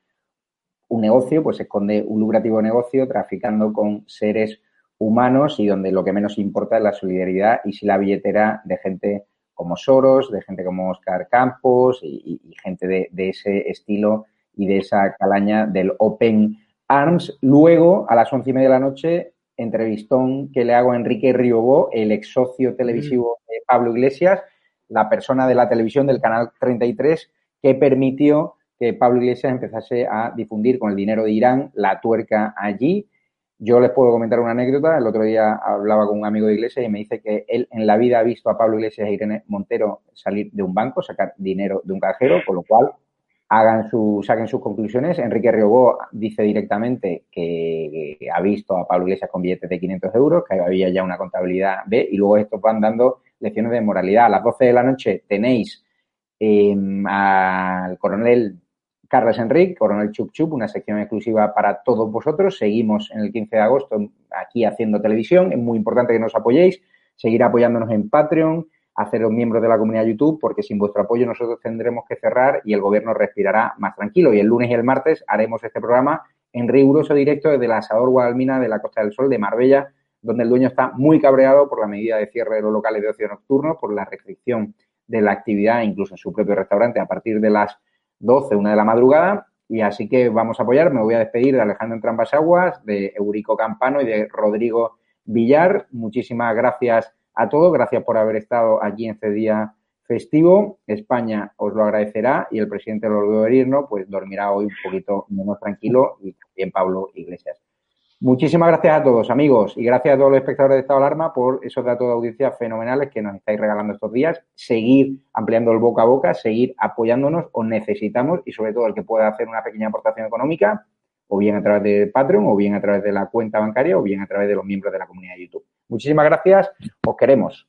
un negocio, pues se esconde un lucrativo negocio traficando con seres humanos y donde lo que menos importa es la solidaridad y si la billetera de gente como Soros, de gente como Oscar Campos y, y, y gente de, de, ese estilo y de esa calaña del Open Arms. Luego, a las once y media de la noche, entrevistón que le hago a Enrique Riobó, el ex socio televisivo de Pablo Iglesias, la persona de la televisión del canal 33 que permitió que Pablo Iglesias empezase a difundir con el dinero de Irán la tuerca allí. Yo les puedo comentar una anécdota. El otro día hablaba con un amigo de Iglesias y me dice que él en la vida ha visto a Pablo Iglesias e Irene Montero salir de un banco, sacar dinero de un cajero, con lo cual hagan su, saquen sus conclusiones. Enrique Riobó dice directamente que, ha visto a Pablo Iglesias con billetes de 500 euros, que había ya una contabilidad B, y luego estos van dando lecciones de moralidad. A las 12 de la noche tenéis eh, al coronel Carlos Enrique, Coronel Chup Chup, una sección exclusiva para todos vosotros. Seguimos en el 15 de agosto aquí haciendo televisión. Es muy importante que nos apoyéis, seguir apoyándonos en Patreon, haceros miembros de la comunidad YouTube, porque sin vuestro apoyo nosotros tendremos que cerrar y el gobierno respirará más tranquilo. Y el lunes y el martes haremos este programa en riguroso directo desde la Asador Guadalmina de la Costa del Sol de Marbella, donde el dueño está muy cabreado por la medida de cierre de los locales de ocio nocturno, por la restricción de la actividad, incluso en su propio restaurante, a partir de las 12, una de la madrugada. Y así que vamos a apoyar. Me voy a despedir de Alejandro Aguas, de Eurico Campano y de Rodrigo Villar. Muchísimas gracias a todos. Gracias por haber estado aquí en este día festivo. España os lo agradecerá y el presidente del gobierno pues dormirá hoy un poquito menos tranquilo y también Pablo Iglesias. Muchísimas gracias a todos, amigos, y gracias a todos los espectadores de Estado Alarma por esos datos de audiencia fenomenales que nos estáis regalando estos días. Seguir ampliando el boca a boca, seguir apoyándonos, os necesitamos, y sobre todo el que pueda hacer una pequeña aportación económica, o bien a través de Patreon, o bien a través de la cuenta bancaria, o bien a través de los miembros de la comunidad de YouTube. Muchísimas gracias, os queremos.